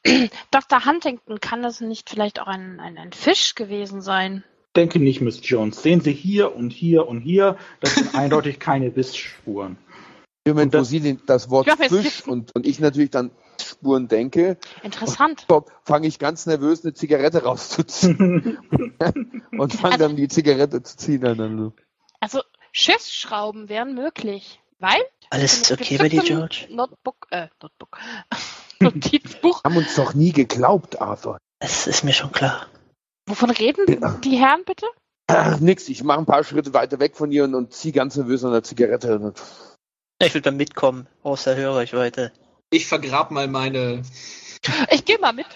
Dr. Huntington, kann das nicht vielleicht auch ein, ein, ein Fisch gewesen sein? Denke nicht, Miss Jones. Sehen Sie hier und hier und hier. Das sind eindeutig keine Bissspuren. Im Moment, wo Sie den, das Wort Ich glaub, jetzt Fisch und, und ich natürlich dann Spuren denke, Interessant. fange ich ganz nervös eine Zigarette rauszuziehen und fange Also- dann die Zigarette zu ziehen. Dann, dann. Also Schiffsschrauben wären möglich, weil Alles mit okay bei dir, George? Notebook, äh, Notebook, Notizbuch. Haben uns doch nie geglaubt, Arthur. Das ist mir schon klar. Wovon reden Ja. die Herren bitte? Ach, nix, ich mache ein paar Schritte weiter weg von ihr und, und ziehe ganz nervös an der Zigarette. Ich will dann mitkommen, außer Hörreichweite. Ich vergrab mal meine. Ich gehe mal mit.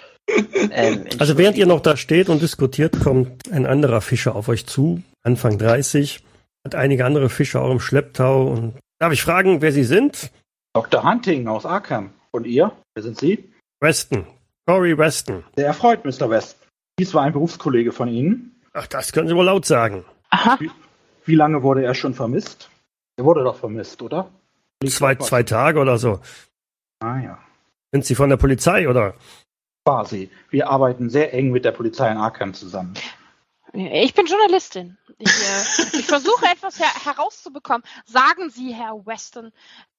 Ähm, Also während ihr noch da steht und diskutiert, kommt ein anderer Fischer auf euch zu, Anfang 30, hat einige andere Fischer auch im Schlepptau und darf ich fragen, wer sie sind? Dr. Hunting aus Arkham. Und ihr? Wer sind Sie? Weston. Corey Weston. Sehr erfreut, Mr. West. Dies war ein Berufskollege von Ihnen. Ach, das können Sie wohl laut sagen. Aha. Wie lange wurde er schon vermisst? Er wurde doch vermisst, oder? Zwei, zwei Tage oder so. Ah ja. Sind Sie von der Polizei oder? Quasi. Wir arbeiten sehr eng mit der Polizei in Arkham zusammen. Ich bin Journalistin. Ich, äh, ich versuche etwas her herauszubekommen. Sagen Sie, Herr Weston,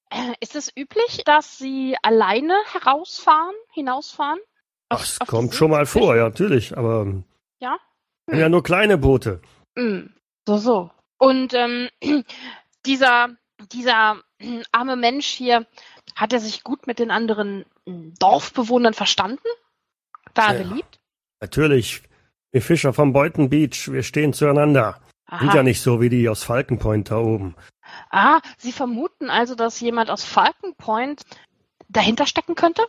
äh, ist es üblich, dass Sie alleine herausfahren, hinausfahren? Auf- Das auf die kommt schon mal vor, ja, natürlich, aber Ja? sind ja nur kleine Boote. Mm, So, so. Und ähm, dieser, dieser mm, arme Mensch hier, hat er sich gut mit den anderen mm, Dorfbewohnern verstanden? Da er Ja. beliebt? Natürlich, wir Fischer vom Beuten Beach, wir stehen zueinander. Sind Aha. ja nicht so wie die aus Falcon Point da oben. Ah, Sie vermuten also, dass jemand aus Falcon Point dahinter stecken könnte?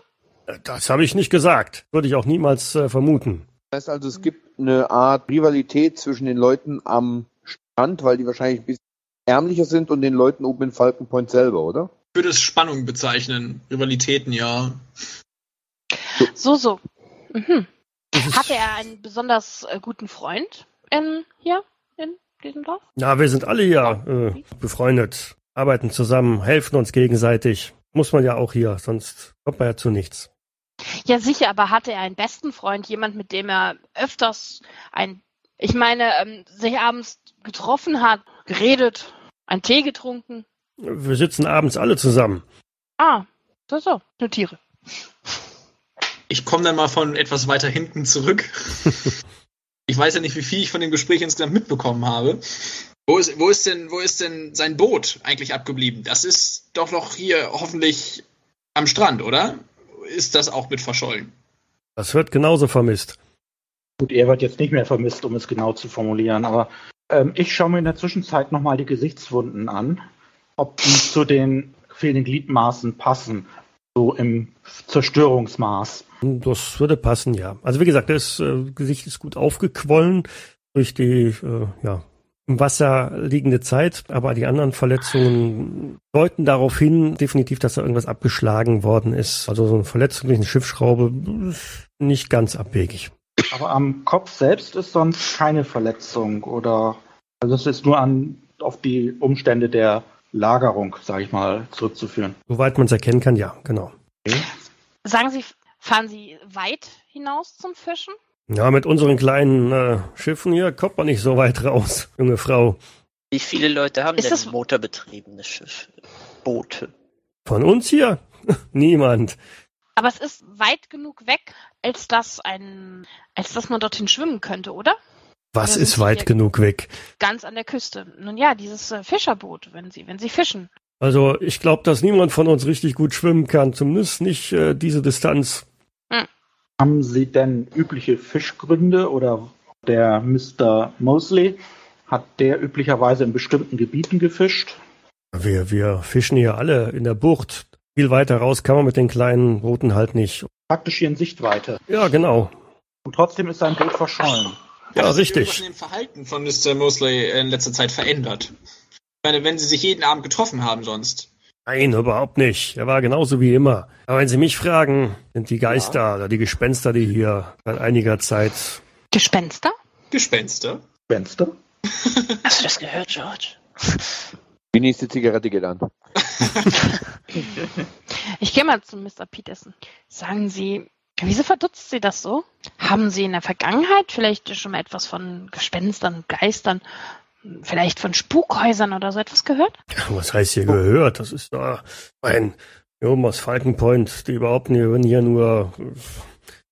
Das habe ich nicht gesagt. Würde ich auch niemals äh, vermuten. Das heißt also, es gibt eine Art Rivalität zwischen den Leuten am Strand, weil die wahrscheinlich ein bisschen ärmlicher sind und den Leuten oben in Falcon Point selber, oder? Ich würde es Spannung bezeichnen. Rivalitäten, ja. So, so. Mhm. Hatte er einen besonders äh, guten Freund in, hier in diesem Dorf? Ja, wir sind alle hier äh, befreundet, arbeiten zusammen, helfen uns gegenseitig. Muss man ja auch hier, sonst kommt man ja zu nichts. Ja, sicher, aber hatte er einen besten Freund, jemand, mit dem er öfters ein, ich meine, ähm, sich abends getroffen hat, geredet, einen Tee getrunken? Wir sitzen abends alle zusammen. Ah, so, so, notiere. Ich komme dann mal von etwas weiter hinten zurück. ich weiß ja nicht, wie viel ich von dem Gespräch insgesamt mitbekommen habe. Wo ist, wo ist denn, wo ist denn sein Boot eigentlich abgeblieben? Das ist doch noch hier hoffentlich am Strand, oder? Ist das auch mit verschollen? Das wird genauso vermisst. Gut, er wird jetzt nicht mehr vermisst, um es genau zu formulieren, aber ähm, ich schaue mir in der Zwischenzeit nochmal die Gesichtswunden an, ob die zu den fehlenden Gliedmaßen passen, so im Zerstörungsmaß. Das würde passen, ja. Also wie gesagt, das äh, Gesicht ist gut aufgequollen durch die äh, ja, im Wasser liegende Zeit, aber die anderen Verletzungen deuten darauf hin, definitiv, dass da irgendwas abgeschlagen worden ist. Also so eine Verletzung durch eine Schiffsschraube nicht ganz abwegig. Aber am Kopf selbst ist sonst keine Verletzung oder also es ist nur an auf die Umstände der Lagerung, sage ich mal, zurückzuführen. Soweit man es erkennen kann, ja, genau. Sagen Sie, fahren Sie weit hinaus zum Fischen? Ja, mit unseren kleinen äh, Schiffen hier kommt man nicht so weit raus, junge Frau. Wie viele Leute haben Ist denn das- motorbetriebene Schiffe? Boote. Von uns hier? Niemand. Aber es ist weit genug weg, als dass ein, als dass man dorthin schwimmen könnte, oder? Was ist Sie weit genug weg? Ganz an der Küste. Nun ja, dieses äh, Fischerboot, wenn Sie, wenn Sie fischen. Also ich glaube, dass niemand von uns richtig gut schwimmen kann. Zumindest nicht äh, diese Distanz. Haben Sie denn übliche Fischgründe oder der Mr. Mosley hat der üblicherweise in bestimmten Gebieten gefischt? Wir, wir fischen hier alle in der Bucht. Viel weiter raus kann man mit den kleinen Booten halt nicht. Praktisch hier in Sichtweite. Ja, genau. Und trotzdem ist sein Boot verschollen. Ja, Hat sich richtig. irgendwas in dem Verhalten von Mr. Mosley in letzter Zeit verändert? Ich meine, wenn sie sich jeden Abend getroffen haben sonst. Nein, überhaupt nicht. Er war genauso wie immer. Aber wenn Sie mich fragen, sind die Geister oder die Gespenster, die hier seit einiger Zeit. Gespenster? Gespenster. Fenster? Hast du das gehört, George? Die nächste Zigarette geht an. Ich gehe mal zu Mr. Peterson. Sagen Sie, wieso verdutzt Sie das so? Haben Sie in der Vergangenheit vielleicht schon mal etwas von Gespenstern, Geistern, vielleicht von Spukhäusern oder so etwas gehört? Was heißt hier gehört? Das ist da ein Jungen aus Falcon Point. Die überhaupt hier, hier nur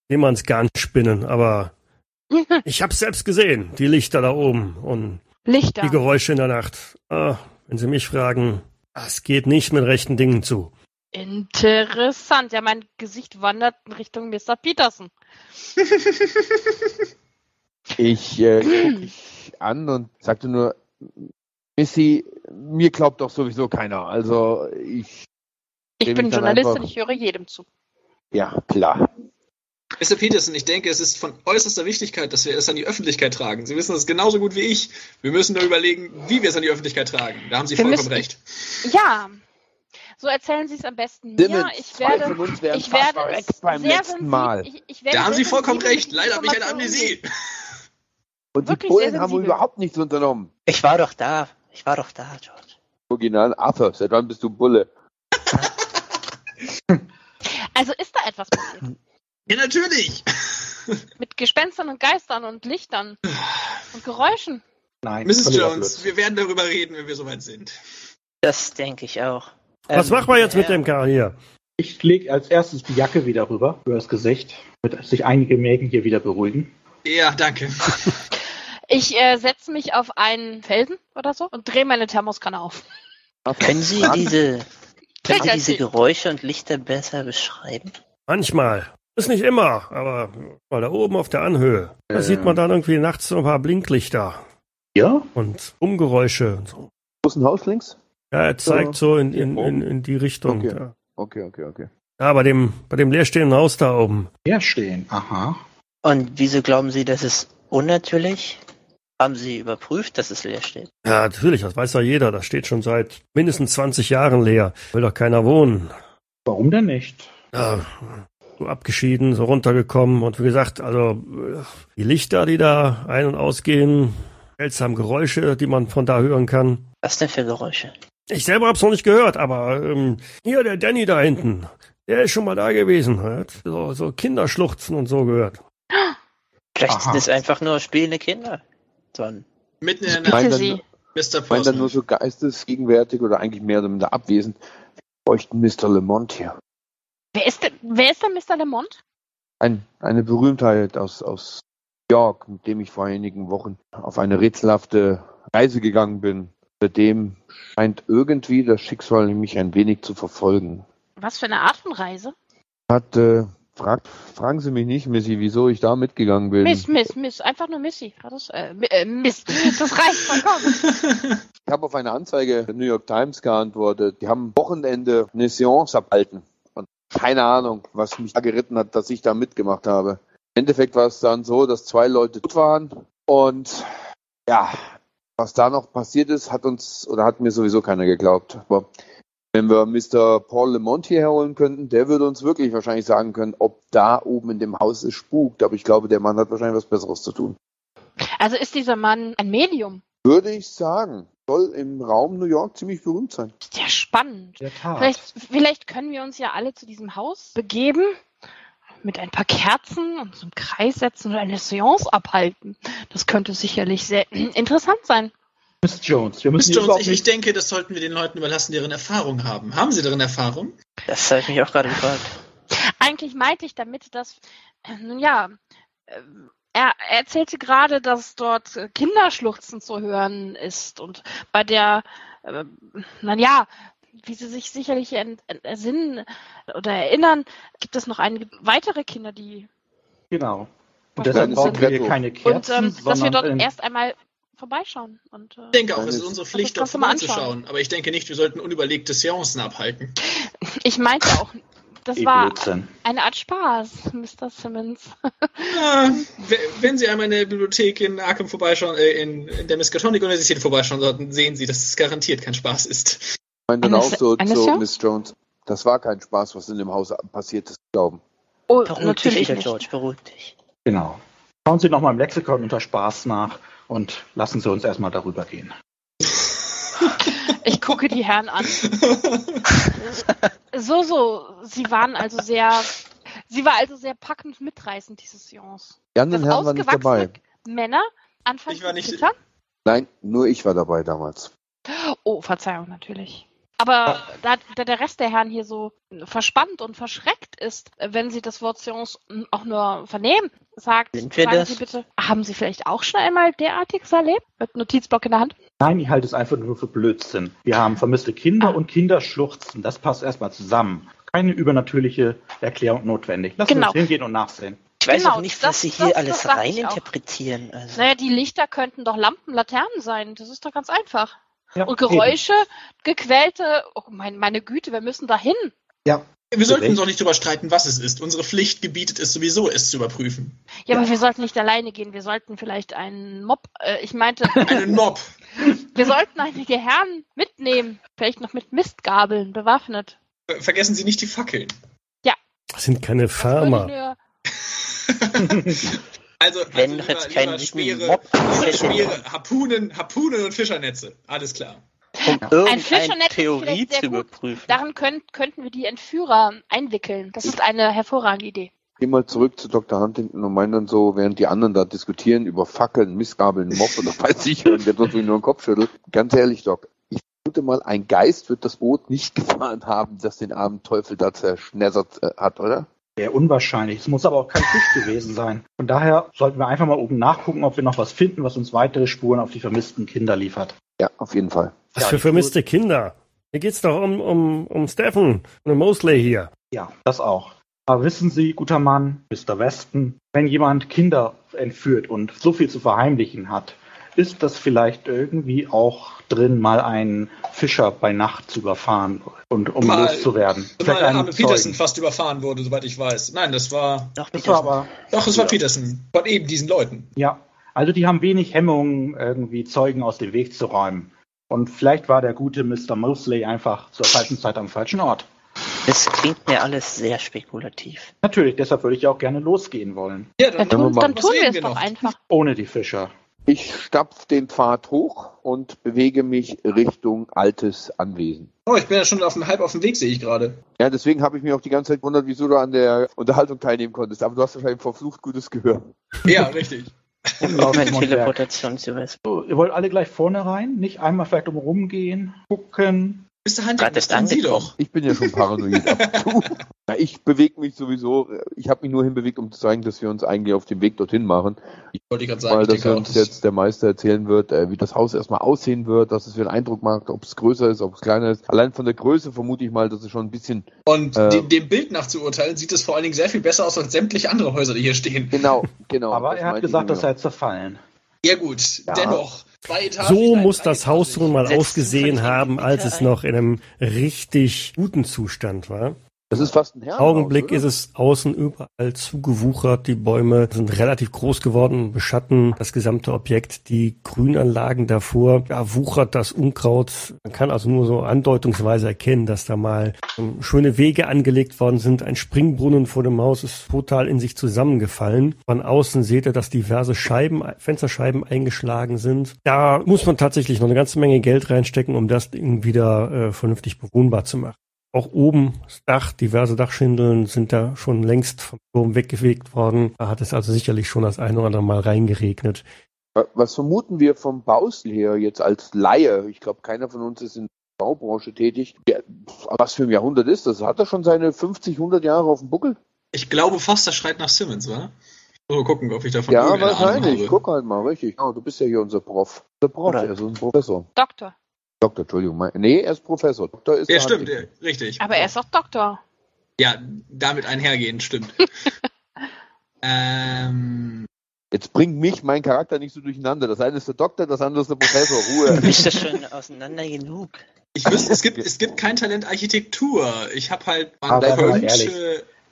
Seemannsgarn spinnen. Aber ich hab's selbst gesehen. Die Lichter da oben und Lichter. die Geräusche in der Nacht. Ah, wenn Sie mich fragen, das geht nicht mit rechten Dingen zu. Interessant. Ja, mein Gesicht wandert in Richtung Mr. Peterson. Ich äh, gucke dich an und sagte nur, Missy, mir glaubt doch sowieso keiner. Also ich. Ich bin Journalistin, einfach- ich höre jedem zu. Ja, klar. Mr. Peterson, ich denke, es ist von äußerster Wichtigkeit, dass wir es an die Öffentlichkeit tragen. Sie wissen das genauso gut wie ich. Wir müssen nur überlegen, wie wir es an die Öffentlichkeit tragen. Da haben Sie Wir vollkommen müssen- recht. Ja, so erzählen Sie es am besten mir. Simmons, Ich werde, von uns wären ich werde weg es beim sehr letzten Mal. Ich, ich werde Da haben Sie vollkommen recht. Leider habe ich eine Amnesie. Und die sehr haben wohl überhaupt nichts unternommen. Ich war doch da. Ich war doch da, George. Original Arthur, seit wann bist du Bulle? Also ist da etwas passiert. Ja, natürlich. Mit Gespenstern und Geistern und Lichtern und Geräuschen. Nein, Mrs. Jones, wir werden darüber reden, wenn wir soweit sind. Das denke ich auch. Was Ähm, machen wir jetzt mit dem Kerl hier? Ich lege als erstes die Jacke wieder rüber, über das Gesicht, damit sich einige Mägen hier wieder beruhigen. Ja, danke. Ich äh, setze mich auf einen Felsen oder so und drehe meine Thermoskanne auf. Können Sie diese, können Sie diese die- Geräusche und Lichter besser beschreiben? Manchmal. Ist nicht immer, aber mal da oben auf der Anhöhe. Da Äh. sieht man dann irgendwie nachts so ein paar Blinklichter Ja? und Umgeräusche und so. Großen Haus links? Ja, er zeigt so in, in, in, in die Richtung. Okay. Ja. Okay, okay, okay. ja, bei dem, bei dem leerstehenden Haus da oben. Herstehen. Aha. Und wieso glauben Sie, das ist unnatürlich? Haben Sie überprüft, dass es leer steht? Ja, natürlich, das weiß ja jeder. Das steht schon seit mindestens 20 Jahren leer. Will doch keiner wohnen. Warum denn nicht? Ja, so abgeschieden, so runtergekommen. Und wie gesagt, also die Lichter, die da ein- und ausgehen, seltsame Geräusche, die man von da hören kann. Was denn für Geräusche? Ich selber hab's noch nicht gehört, aber ähm, hier der Danny da hinten, der ist schon mal da gewesen. Hat so, so Kinderschluchzen und so gehört. Vielleicht Aha. sind es einfach nur spielende Kinder. Dann Mitten in der Nacht. Mr. Ich meine dann nur so geistesgegenwärtig oder eigentlich mehr oder minder abwesend. Wir bräuchten Mr. Lemont hier. Wer ist denn, wer ist denn Mr. Lemont? Ein, eine Berühmtheit aus, aus New York, mit dem ich vor einigen Wochen auf eine rätselhafte Reise gegangen bin. Seitdem scheint irgendwie das Schicksal mich ein wenig zu verfolgen. Was für eine Art von Reise? Hat, äh, fragt, fragen Sie mich nicht, Missy, wieso ich da mitgegangen bin. Miss, Miss, Miss. Einfach nur Missy. Hat Das, äh, äh, Miss. Das reicht vollkommen. Ich habe auf eine Anzeige der New York Times geantwortet. Die haben am Wochenende eine Seance abhalten. Und keine Ahnung, was mich da geritten hat, dass ich da mitgemacht habe. Im Endeffekt war es dann so, dass zwei Leute tot waren. Und ja, was da noch passiert ist, hat uns oder hat mir sowieso keiner geglaubt. Aber wenn wir Mr. Paul Lemont hierher holen könnten, der würde uns wirklich wahrscheinlich sagen können, ob da oben in dem Haus es spukt. Aber ich glaube, der Mann hat wahrscheinlich was Besseres zu tun. Also ist dieser Mann ein Medium. Würde ich sagen. Soll im Raum New York ziemlich berühmt sein. Ist ja spannend. Der Tat. Vielleicht, vielleicht können wir uns ja alle zu diesem Haus begeben, mit ein paar Kerzen und zum Kreis setzen und eine Seance abhalten. Das könnte sicherlich sehr interessant sein. Miss Jones, wir Miss müssen Jones, ich, ich denke, das sollten wir den Leuten überlassen, die darin Erfahrung haben. Haben Sie darin Erfahrung? Das habe ich mich auch gerade gefragt. Eigentlich meinte ich damit, dass, äh, nun ja, äh, er, er erzählte gerade, dass dort Kinderschluchzen zu hören ist und bei der, äh, na ja, wie Sie sich sicherlich ersinnen oder erinnern, gibt es noch einige weitere Kinder, die Genau. Und deshalb brauchen wir keine und Kerzen, ähm, dass wir dort erst einmal vorbeischauen und äh, Ich denke auch, es ist unsere Pflicht, dort vorbeizuschauen. Aber ich denke nicht, wir sollten unüberlegte Seancen abhalten. ich meinte auch, das eh war Blödsinn. eine Art Spaß, Mr. Simmons. Ja, we- wenn Sie einmal in der Bibliothek in Arkham vorbeischauen, äh, in, in der Miskatonic-Universität vorbeischauen sollten, sehen Sie, dass es garantiert kein Spaß ist. Ich meine dann auch so, so? Miss Jones. Das war kein Spaß, was in dem Haus passiert ist, glauben. Oh, Beruhig dich natürlich nicht. George, beruhig dich. Genau. Schauen Sie nochmal im Lexikon unter Spaß nach und lassen Sie uns erstmal darüber gehen. Ich gucke die Herren an. So, so. Sie waren also sehr, sie war also sehr packend mitreißend, diese Seance. Die anderen Herren waren nicht dabei. Männer, Anfang Ich war nicht- 70er? Nein, nur ich war dabei damals. Oh, Verzeihung, natürlich. Aber da, da der Rest der Herren hier so verspannt und verschreckt ist, wenn sie das Wort Seance auch nur vernehmen, sagt, sagen das? Sie bitte, haben Sie vielleicht auch schon einmal derartiges erlebt? Mit Notizblock in der Hand? Nein, ich halte es einfach nur für Blödsinn. Wir haben vermisste Kinder Ah. und Kinderschluchzen. Das passt erstmal zusammen. Keine übernatürliche Erklärung notwendig. Lassen Genau. uns hingehen und nachsehen. Ich weiß Genau, auch nicht, das- was Sie das- hier das alles reininterpretieren. Also, Naja, die Lichter könnten doch Lampen, Laternen sein. Das ist doch ganz einfach. Ja, Und Geräusche, gequälte, oh mein, meine Güte, wir müssen da hin. Eben. Ja, Wir sollten uns auch nicht darüber streiten, was es ist. Unsere Pflicht gebietet es sowieso, es zu überprüfen. Ja, aber wir sollten nicht alleine gehen. Wir sollten vielleicht einen Mob, äh, ich meinte, Einen Mob. wir sollten einige Herren mitnehmen. Vielleicht noch mit Mistgabeln bewaffnet. Ver- Vergessen Sie nicht die Fackeln. Das sind keine Das Farmer. nur- Also, Wenn also jetzt kein Speere, Mob Harpunen, Harpunen und Fischernetze. Alles klar. um irgendeine Theorie zu überprüfen. Darin könnt, könnten wir die Entführer einwickeln. Das ist eine hervorragende Idee. Geh mal zurück zu Dr. Huntington und meine dann so, während die anderen da diskutieren über Fackeln, Missgabeln, Mob oder weiß ich, und der dort nur den Kopf schüttelt. Ganz ehrlich, Doc, ich vermute mal, ein Geist wird das Boot nicht gefahren haben, das den armen Teufel da zerschnetzert äh, hat, oder? Sehr unwahrscheinlich. Es muss aber auch kein Fisch gewesen sein. Von daher sollten wir einfach mal oben nachgucken, ob wir noch was finden, was uns weitere Spuren auf die vermissten Kinder liefert. Ja, auf jeden Fall. Was Ja, für vermisste Kinder. Hier geht's doch um, um, um Stephen und um Mosley hier. Ja, das auch. Aber wissen Sie, guter Mann, Mr. Weston, wenn jemand Kinder entführt und so viel zu verheimlichen hat, ist das vielleicht irgendwie auch drin, mal einen Fischer bei Nacht zu überfahren und um Mal- loszuwerden. Weil Vielleicht einen arme Peterson fast überfahren wurde, soweit ich weiß. Nein, das war. Doch, Das war aber, Doch, es war Ja. Peterson. Von eben diesen Leuten. ja, also die haben wenig Hemmungen, irgendwie Zeugen aus dem Weg zu räumen. Und vielleicht war der gute Mr. Mosley einfach zur falschen Zeit am falschen Ort. Das klingt mir alles sehr spekulativ. Natürlich, deshalb würde ich auch gerne losgehen wollen. Ja, Dann dann, mal- dann was tun wir es doch noch? einfach. Ohne die Fischer. Ich stapf den Pfad hoch und bewege mich Richtung altes Anwesen. Oh, ich bin ja schon auf dem, halb auf dem Weg, sehe ich gerade. Ja, deswegen habe ich mich auch die ganze Zeit gewundert, wieso du an der Unterhaltung teilnehmen konntest. Aber du hast wahrscheinlich verflucht gutes Gehör. Ja, richtig. Mundwerk. Teleportationsüberwachung. So, ihr wollt alle gleich vorne rein? Nicht einmal vielleicht umrum gehen, gucken? Mr. Hunting, Gerade das ist tun Sie doch. Ich bin ja schon paranoid. Na, ich bewege mich sowieso. Ich habe mich nur hinbewegt, um zu zeigen, dass wir uns eigentlich auf dem Weg dorthin machen. Wollte ich gerade sagen. Ich dass uns das- jetzt der Meister erzählen wird, äh, wie das Haus erstmal aussehen wird, dass es für einen Eindruck macht, ob es größer ist, ob es kleiner ist. Allein von der Größe vermute ich mal, dass es schon ein bisschen Und Äh, dem, dem Bild nach zu urteilen, sieht es vor allen Dingen sehr viel besser aus als sämtliche andere Häuser, die hier stehen. genau, genau. Aber das er hat gesagt, mir. er zerfallen. Ja gut, Ja. dennoch. So muss das Haus nun mal ausgesehen haben, als es noch in einem richtig guten Zustand war. Das ist fast ein Herrenhaus. Augenblick oder? ist es außen überall zugewuchert. Die Bäume sind relativ groß geworden, beschatten das gesamte Objekt. Die Grünanlagen davor, da wuchert das Unkraut. Man kann also nur so andeutungsweise erkennen, dass da mal ähm, schöne Wege angelegt worden sind. Ein Springbrunnen vor dem Haus ist total in sich zusammengefallen. Von außen seht ihr, dass diverse Scheiben, Fensterscheiben eingeschlagen sind. Da muss man tatsächlich noch eine ganze Menge Geld reinstecken, um das Ding wieder äh, vernünftig bewohnbar zu machen. Auch oben das Dach, diverse Dachschindeln sind da schon längst vom Turm weggefegt worden. Da hat es also sicherlich schon das eine oder andere Mal reingeregnet. Wa- Was vermuten wir vom Baustil her jetzt als Laie? Ich glaube, keiner von uns ist in der Baubranche tätig. Ja, was für ein Jahrhundert ist das? Hat er schon seine 50, 100 Jahre auf dem Buckel? Ich glaube fast, das schreit nach Simmons, wa? So, gucken, ob ich davon Ja, wahrscheinlich. habe. Guck halt mal, richtig. Oh, du bist ja hier unser Prof. Der Prof, Oder- ist ein Professor. Doktor. Doktor, Entschuldigung. Nee, er ist Professor. Doktor ist Ja, der stimmt, ja, richtig. Aber er ist auch Doktor. Ja, damit einhergehend, stimmt. ähm, Jetzt bringt mich mein Charakter nicht so durcheinander. Das eine ist der Doktor, das andere ist der Professor. Ruhe. Ist das schon auseinander genug? ich wüsste, es gibt, es gibt kein Talent Architektur. Ich habe halt, man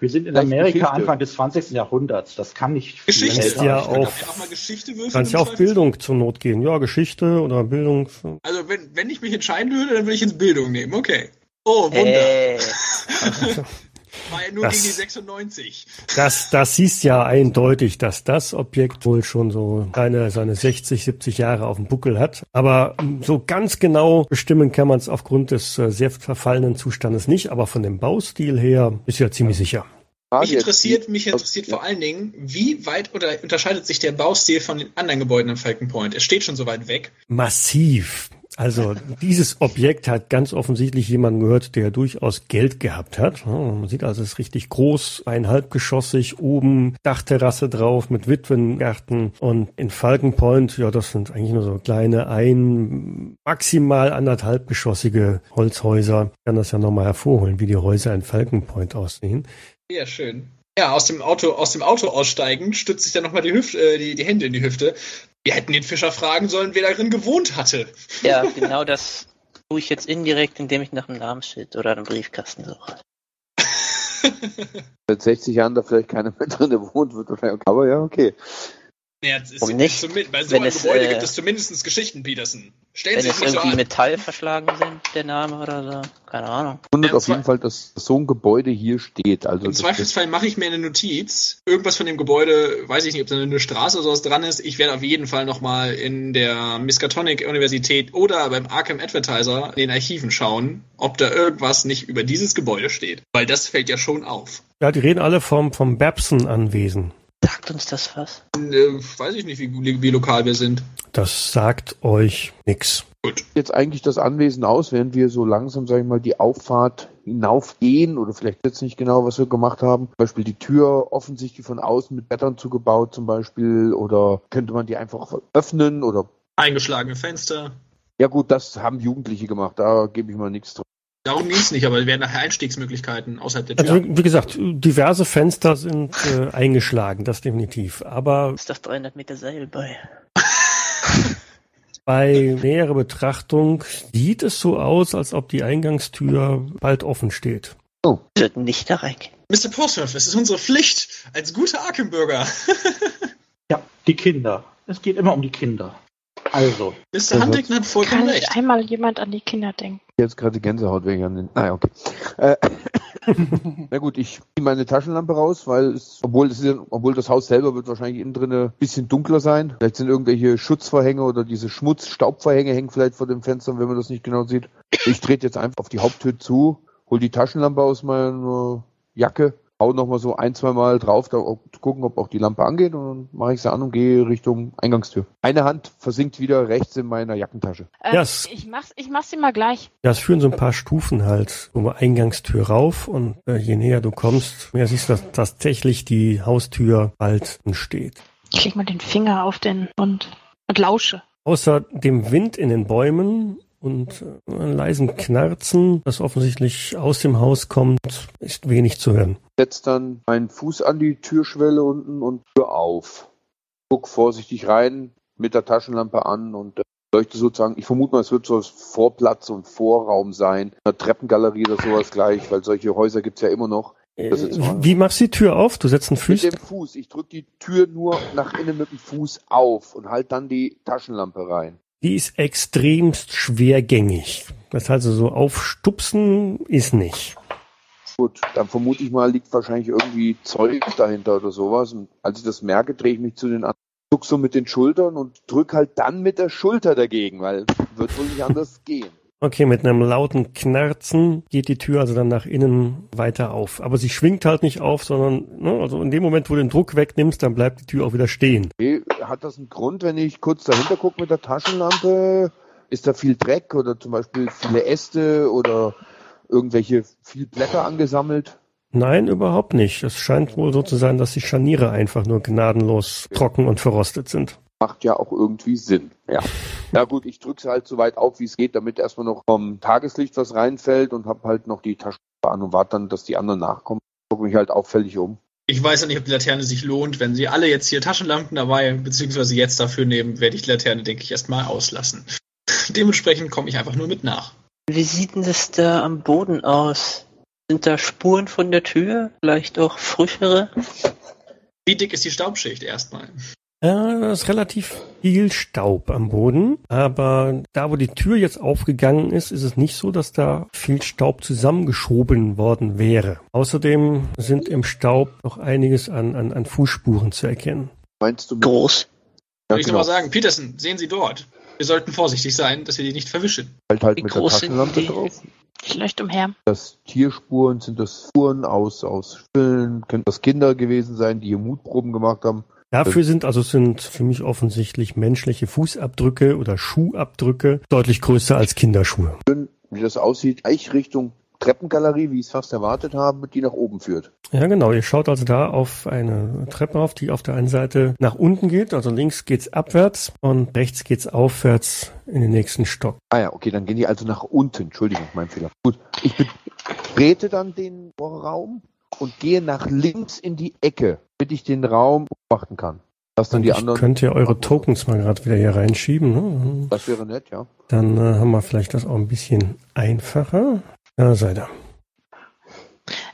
Wir sind in Vielleicht Amerika Geschichte. Anfang des 20. Jahrhunderts. Das kann nicht viel Geschichte. Kannst älter ja auf- auch mal Geschichte würfeln. Kannst ja auf Zweifelsfall. Bildung zur Not gehen. Ja, Geschichte oder Bildung. Also, wenn, wenn ich mich entscheiden würde, dann würde ich ins Bildung nehmen. Okay. Oh, Wunder. Äh, War ja nur das- gegen die 96. Das, das siehst ja eindeutig, dass das Objekt wohl schon so seine, seine 60, 70 Jahre auf dem Buckel hat. Aber mm, so ganz genau bestimmen kann man es aufgrund des äh, sehr verfallenen Zustandes nicht. Aber von dem Baustil her ist ja ziemlich sicher. Mich interessiert, mich interessiert vor allen Dingen, wie weit oder unterscheidet sich der Baustil von den anderen Gebäuden im Falcon Point? Es steht schon so weit weg. Massiv. Also dieses Objekt hat ganz offensichtlich jemanden gehört, der durchaus Geld gehabt hat. Man sieht also, es ist richtig groß, einhalbgeschossig, oben Dachterrasse drauf mit Witwengarten und in Falcon Point, ja, das sind eigentlich nur so kleine ein, maximal anderthalbgeschossige Holzhäuser. Ich kann das ja nochmal hervorholen, wie die Häuser in Falcon Point aussehen. Ja, schön. Ja, aus dem Auto, aus dem Auto aussteigen, stützt sich dann nochmal die, Hüfte, äh, die, die Hände in die Hüfte. Wir hätten den Fischer fragen sollen, wer darin gewohnt hatte. Ja, genau das tue ich jetzt indirekt, indem ich nach einem Namensschild oder einem Briefkasten suche. Seit 60 Jahren da vielleicht keiner mehr drin wohnt, wird wahrscheinlich. Aber ja, okay. Ja, es ist Warum nicht? zumindest- Bei so Wenn einem es, Gebäude äh, gibt es zumindest Geschichten, Peterson. Stellen Wenn Sie es sich nicht so irgendwie an. Metall verschlagen sind, der Name oder so. Keine Ahnung. Wundert Ja, auf jeden Fall, dass so ein Gebäude hier steht. Also Im Zweifelsfall mache ich mir eine Notiz. Irgendwas von dem Gebäude, weiß ich nicht, ob da eine Straße oder sowas dran ist. Ich werde auf jeden Fall nochmal in der Miskatonic Universität oder beim Arkham Advertiser in den Archiven schauen, ob da irgendwas nicht über dieses Gebäude steht. Weil das fällt ja schon auf. Ja, die reden alle vom, vom Babson-Anwesen. Sagt uns das was? Äh, weiß ich nicht, wie, wie lokal wir sind. Das sagt euch nix. Gut. jetzt eigentlich das Anwesen aus, während wir so langsam, sag ich mal, die Auffahrt hinaufgehen oder vielleicht jetzt nicht genau, was wir gemacht haben. Zum Beispiel die Tür offensichtlich von außen mit Brettern zugebaut zum Beispiel oder könnte man die einfach öffnen oder Eingeschlagene Fenster. ja gut, das haben Jugendliche gemacht, da gebe ich mal nichts drauf. Darum ging es nicht, aber es wären nachher Einstiegsmöglichkeiten außerhalb der Also Tür. wie wie gesagt, diverse Fenster sind äh, eingeschlagen, das definitiv. Aber Ist doch 300 Meter Seil bei. bei näherer Betrachtung sieht es so aus, als ob die Eingangstür bald offen steht. Wir sollten nicht da reingehen. Mr. Portsmouth, es ist unsere Pflicht als guter Arkham-Bürger. Ja, die Kinder. Es geht immer um die Kinder. Also, Mr. Huntington hat vollkommen Kann recht. nicht einmal jemand an die Kinder denken? Jetzt gerade die Gänsehaut wegen an den. Naja, okay. Äh, na gut, ich ziehe meine Taschenlampe raus, weil es, obwohl, ist, ja- obwohl das Haus selber wird wahrscheinlich innen drin ein bisschen dunkler sein. Vielleicht sind irgendwelche Schutzvorhänge oder diese Schmutz-Staubvorhänge hängen vielleicht vor den Fenstern, wenn man das nicht genau sieht. Ich trete jetzt einfach auf die Haupttür zu, hol die Taschenlampe aus meiner Jacke, hau nochmal so ein, zwei Mal drauf, da ob- gucken, ob auch die Lampe angeht und dann mache ich sie an und gehe Richtung Eingangstür. Eine Hand versinkt wieder rechts in meiner Jackentasche. Äh, Ja, es- ich mach's, ich mach's dir mal gleich. Ja, es führen so ein paar Stufen halt um die Eingangstür rauf und äh, je näher du kommst, mehr siehst du, dass tatsächlich die Haustür bald steht. Ich leg mal den Finger auf den Mund und lausche. Außer dem Wind in den Bäumen und äh, einem leisen Knarzen, das offensichtlich aus dem Haus kommt, ist wenig zu hören. setz dann meinen Fuß an die Türschwelle unten und Tür auf. Guck vorsichtig rein, mit der Taschenlampe an und äh, leuchte sozusagen, ich vermute mal, es wird so ein Vorplatz und Vorraum sein, eine Treppengalerie oder sowas gleich, weil solche Häuser gibt's ja immer noch. Äh, wie machst du die Tür auf? Du setzt einen Mit Fuß. dem Fuß, ich drücke die Tür nur nach innen mit dem Fuß auf und halt dann die Taschenlampe rein. Die ist extremst schwergängig. Das heißt also so aufstupsen ist nicht. Gut, dann vermute ich mal, liegt wahrscheinlich irgendwie Zeug dahinter oder sowas. Und als ich das merke, drehe ich mich zu den anderen, zuck so mit den Schultern und drück halt dann mit der Schulter dagegen, weil wird wohl nicht anders gehen. Okay, mit einem lauten Knarzen geht die Tür also dann nach innen weiter auf. Aber sie schwingt halt nicht auf, sondern ne, also in dem Moment, wo du den Druck wegnimmst, dann bleibt die Tür auch wieder stehen. Okay, hat das einen Grund, wenn ich kurz dahinter gucke mit der Taschenlampe? Ist da viel Dreck oder zum Beispiel viele Äste oder irgendwelche viel Blätter angesammelt? Nein, überhaupt nicht. Es scheint wohl so zu sein, dass die Scharniere einfach nur gnadenlos trocken und verrostet sind. Macht ja auch irgendwie Sinn. Ja. Ja gut, ich drücke sie halt so weit auf, wie es geht, damit erstmal noch vom Tageslicht was reinfällt und hab halt noch die Taschenlampe an und warte dann, dass die anderen nachkommen. Gucke mich halt auffällig um. Ich weiß ja nicht, ob die Laterne sich lohnt. Wenn Sie alle jetzt hier Taschenlampen dabei, beziehungsweise jetzt dafür nehmen, werde ich die Laterne, denke ich, erstmal auslassen. Dementsprechend komme ich einfach nur mit nach. Wie sieht denn das da am Boden aus? Sind da Spuren von der Tür? Vielleicht auch frischere? Wie dick ist die Staubschicht erstmal? Ja, da ist relativ viel Staub am Boden, aber da, wo die Tür jetzt aufgegangen ist, ist es nicht so, dass da viel Staub zusammengeschoben worden wäre. Außerdem sind im Staub noch einiges an, an, an Fußspuren zu erkennen. Meinst du Groß. Ja, Würde ich genau. nochmal sagen, Peterson, sehen Sie dort. Wir sollten vorsichtig sein, dass wir die nicht verwischen. halt halt Wie mit der Taschenlampe die? drauf. Ich leuchte umher. Das Tierspuren, sind das Spuren aus, aus Spüllen, könnten das Kinder gewesen sein, die hier Mutproben gemacht haben. Dafür sind also sind für mich offensichtlich menschliche Fußabdrücke oder Schuhabdrücke deutlich größer als Kinderschuhe. Wie das aussieht, gleich Richtung Treppengalerie, wie ich es fast erwartet habe, die nach oben führt. Ja, genau. Ihr schaut also da auf eine Treppe auf, die auf der einen Seite nach unten geht. Also links geht's abwärts und rechts geht's aufwärts in den nächsten Stock. Ah ja, okay, dann gehen die also nach unten. Entschuldigung, mein Fehler. Gut, ich betrete dann den Raum und gehe nach links in die Ecke, damit ich den Raum beobachten kann. Dass dann die ich anderen. könnt ihr eure Tokens mal gerade wieder hier reinschieben. Ne? Das wäre nett, ja. Dann äh, haben wir vielleicht das auch ein bisschen einfacher. Da seid ihr.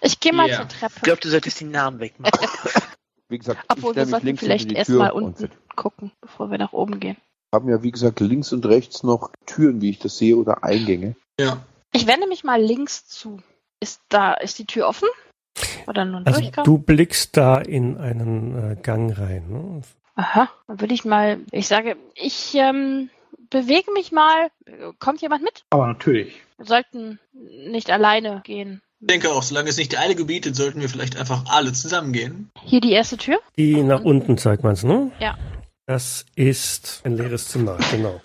Ich gehe mal Ja. zur Treppe. Ich glaube, du solltest den Namen wegmachen. Wie gesagt, Obwohl, wir mich sollten links vielleicht die erstmal unten wir gucken, bevor wir nach oben gehen. haben ja, wie gesagt, links und rechts noch Türen, wie ich das sehe, oder Eingänge. Ja. Ich wende mich mal links zu. Ist da, ist die Tür offen? Oder nur ein Also Durchgang? du blickst da in einen äh, Gang rein. Ne? Aha, dann würde ich mal, ich sage, ich ähm, bewege mich mal. Kommt jemand mit? Aber natürlich. Wir sollten nicht alleine gehen. Ich denke auch, solange es nicht die Eile gebietet, sollten wir vielleicht einfach alle zusammengehen. Hier die erste Tür? Die nach unten zeigt man's, ne? Ja. Das ist ein leeres Zimmer, genau.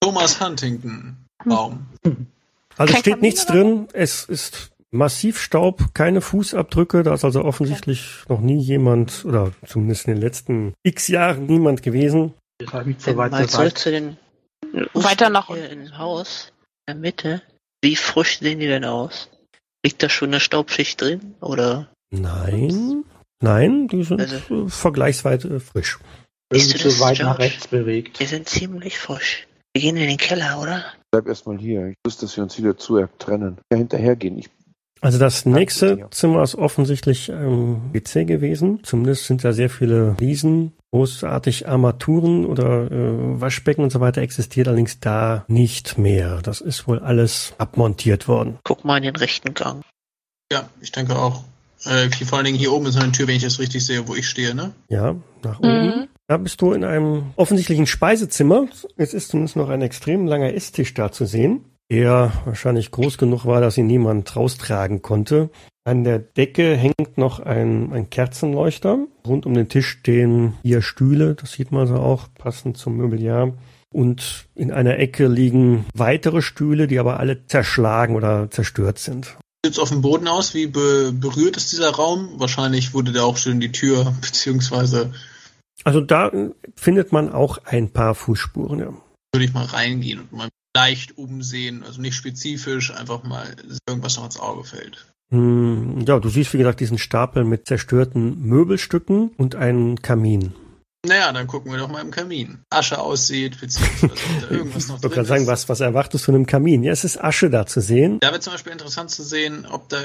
Thomas Huntington. Raum. Also Kein steht Kamin nichts oder drin. Es ist massiv Staub, keine Fußabdrücke. Da ist also offensichtlich noch nie jemand, oder zumindest in den letzten x Jahren niemand gewesen. Jetzt habe ich mich zu Wenn weit zurück Seite. zu den Weiter nach hier unten. im Haus, in der Mitte. Wie frisch sehen die denn aus? Liegt da schon eine Staubschicht drin? Oder Nein, nein, die sind Also- äh, vergleichsweise frisch. Irgendwie Siehst du das, zu weit nach George? rechts bewegt. die sind ziemlich frisch. Wir gehen in den Keller, oder? Bleib erstmal hier. Ich wusste, dass wir uns wieder zu trennen. Ja, hinterhergehen. Ich Also das nächste. Zimmer ist offensichtlich ähm, WC gewesen. Zumindest sind da sehr viele Fliesen, großartig Armaturen oder äh, Waschbecken und so weiter existiert allerdings da nicht mehr. Das ist wohl alles abmontiert worden. Guck mal in den rechten Gang. Ja, ich denke auch. Äh, hier- vor allen Dingen hier oben ist eine Tür, wenn ich das richtig sehe, wo ich stehe, ne? Ja, nach oben. Mhm. Da bist du in einem offensichtlichen Speisezimmer. Es ist zumindest noch ein extrem langer Esstisch da zu sehen, der wahrscheinlich groß genug war, dass ihn niemand raustragen konnte. An der Decke hängt noch ein, ein Kerzenleuchter. Rund um den Tisch stehen vier Stühle, das sieht man so auch, passend zum Mobiliar. Und in einer Ecke liegen weitere Stühle, die aber alle zerschlagen oder zerstört sind. Sieht auf dem Boden aus, wie be berührt ist dieser Raum? Wahrscheinlich wurde da auch schon die Tür, beziehungsweise Also da findet man auch ein paar Fußspuren. Ja. würde ich mal reingehen und mal leicht umsehen. Also nicht spezifisch, einfach mal irgendwas noch ins Auge fällt. Hm, Ja, du siehst, wie gesagt, diesen Stapel mit zerstörten Möbelstücken und einen Kamin. Naja, dann gucken wir doch mal im Kamin. Asche aussieht, beziehungsweise ob da irgendwas noch Ich drin gerade sagen, ist. was, was erwartest du von einem Kamin? Ja, es ist Asche da zu sehen. Da wäre zum Beispiel interessant zu sehen, ob da,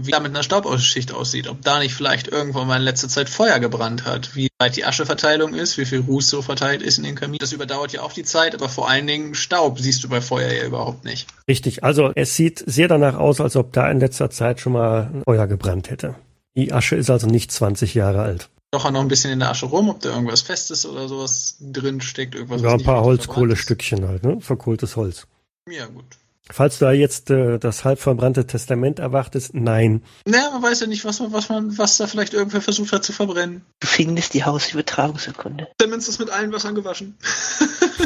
wie da mit einer Staubausschicht aussieht, ob da nicht vielleicht irgendwann mal in letzter Zeit Feuer gebrannt hat, wie weit die Ascheverteilung ist, wie viel Ruß so verteilt ist in den Kamin. Das überdauert ja auch die Zeit, aber vor allen Dingen Staub siehst du bei Feuer ja überhaupt nicht. Richtig, also es sieht sehr danach aus, als ob da in letzter Zeit schon mal ein Feuer gebrannt hätte. Die Asche ist also nicht 20 Jahre alt. Doch noch ein bisschen in der Asche rum, ob da irgendwas Festes oder sowas drin steckt, irgendwas. Ja, ein paar Holzkohlestückchen halt, ne? Verkohltes Holz. Ja, gut. Falls du da jetzt äh, das halb verbrannte Testament erwartest, nein. Naja, man weiß ja nicht, was man, was man, was da vielleicht irgendwer versucht hat zu verbrennen. Gefängnis die Hausübertragungsurkunde. Simmons ist mit allen Wassern gewaschen.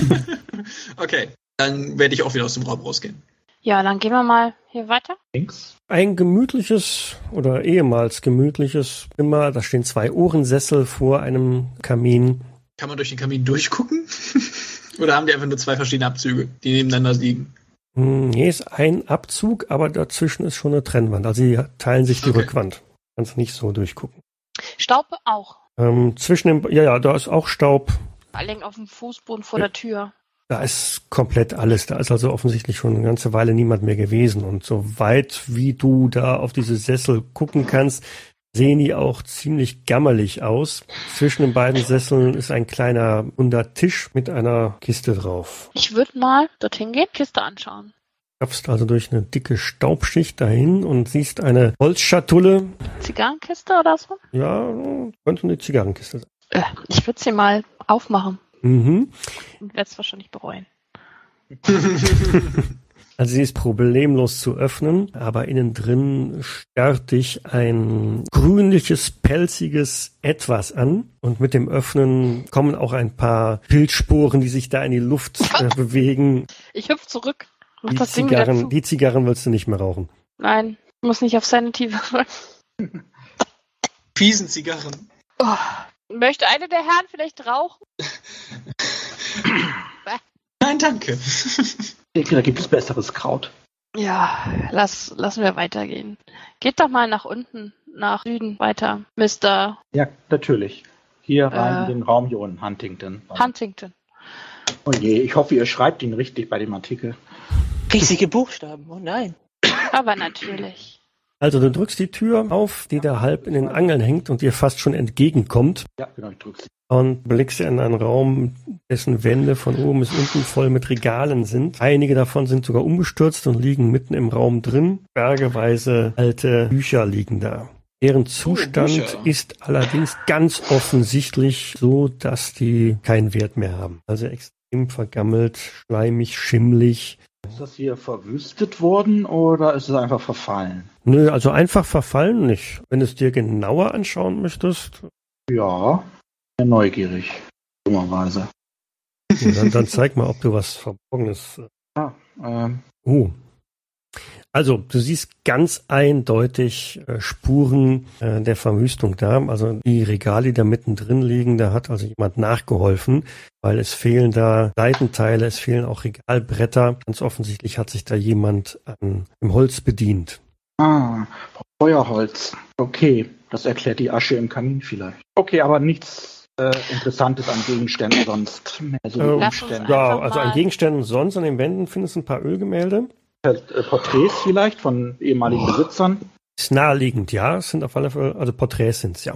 okay, dann werde ich auch wieder aus dem Raum rausgehen. Ja, dann gehen wir mal hier weiter. Links. Ein gemütliches oder ehemals gemütliches Zimmer, da stehen zwei Ohrensessel vor einem Kamin. Kann man durch den Kamin durchgucken? Oder haben die einfach nur zwei verschiedene Abzüge, die nebeneinander liegen? Hm, Nee, ist ein Abzug, aber dazwischen ist schon eine Trennwand. Also die teilen sich die Okay. Rückwand. Kannst nicht so durchgucken. Staub auch. Ähm, zwischen dem, ja, ja, da ist auch Staub. Vor allen Dingen auf dem Fußboden vor Ja. der Tür. Da ist komplett alles. Da ist also offensichtlich schon eine ganze Weile niemand mehr gewesen. Und so weit wie du da auf diese Sessel gucken kannst, sehen die auch ziemlich gammerlich aus. Zwischen den beiden Sesseln ist ein kleiner runder Tisch mit einer Kiste drauf. Ich würde mal dorthin gehen, Kiste anschauen. Schaffst also durch eine dicke Staubschicht dahin und siehst eine Holzschatulle. Zigarrenkiste oder so? Ja, könnte eine Zigarrenkiste sein. Äh, ich würde sie mal aufmachen Mhm. werde es wahrscheinlich bereuen. Also sie ist problemlos zu öffnen, aber innen drin starrt dich ein grünliches, pelziges Etwas an. Und mit dem Öffnen kommen auch ein paar Pilzsporen, die sich da in die Luft äh, bewegen. Ich hüpf zurück. Mach Die Zigarren, die Zigarren willst du nicht mehr rauchen. Nein, ich muss nicht auf Sanity. Fiesen Zigarren. Oh. Möchte eine der Herren vielleicht rauchen? Nein, danke. Ich denke, da gibt es besseres Kraut. Ja, lass, lassen wir weitergehen. Geht doch mal nach unten nach Süden weiter. Mr. Ja, natürlich. Hier rein Äh. in den Raum hier unten, Huntington. Huntington. Oh je, ich hoffe, ihr schreibt ihn richtig bei dem Artikel. Riesige Buchstaben, oh nein. Aber natürlich. Also du drückst die Tür auf, die da halb in den Angeln hängt und dir fast schon entgegenkommt Ja, genau, ich drück's. und blickst in einen Raum, dessen Wände von oben bis unten voll mit Regalen sind. Einige davon sind sogar umgestürzt und liegen mitten im Raum drin. Bergeweise alte Bücher liegen da. Deren Zustand Bücher. ist allerdings ganz offensichtlich so, dass die keinen Wert mehr haben. Also extrem vergammelt, schleimig, schimmlig. Ist das hier verwüstet worden oder ist es einfach verfallen? Nö, also einfach verfallen nicht. Wenn du es dir genauer anschauen möchtest, Ja, sehr neugierig. Dummerweise. dann, dann zeig mal, ob du was Verborgenes. Ah, ähm, Oh. Also, du siehst ganz eindeutig äh, Spuren äh, der Verwüstung da. Also die Regale, die da mittendrin liegen, da hat also jemand nachgeholfen, weil es fehlen da Seitenteile, es fehlen auch Regalbretter. Ganz offensichtlich hat sich da jemand an dem Holz bedient. ah, Feuerholz. Okay, das erklärt die Asche im Kamin vielleicht. Okay, aber nichts äh, Interessantes an Gegenständen sonst. Mehr so Ähm, Lass uns Umstände. Ja, also an Gegenständen sonst an den Wänden findest du ein paar Ölgemälde. Äh, Porträts vielleicht von ehemaligen Besitzern. Ist naheliegend, ja. Es sind auf alle Fälle, also Porträts sind's ja.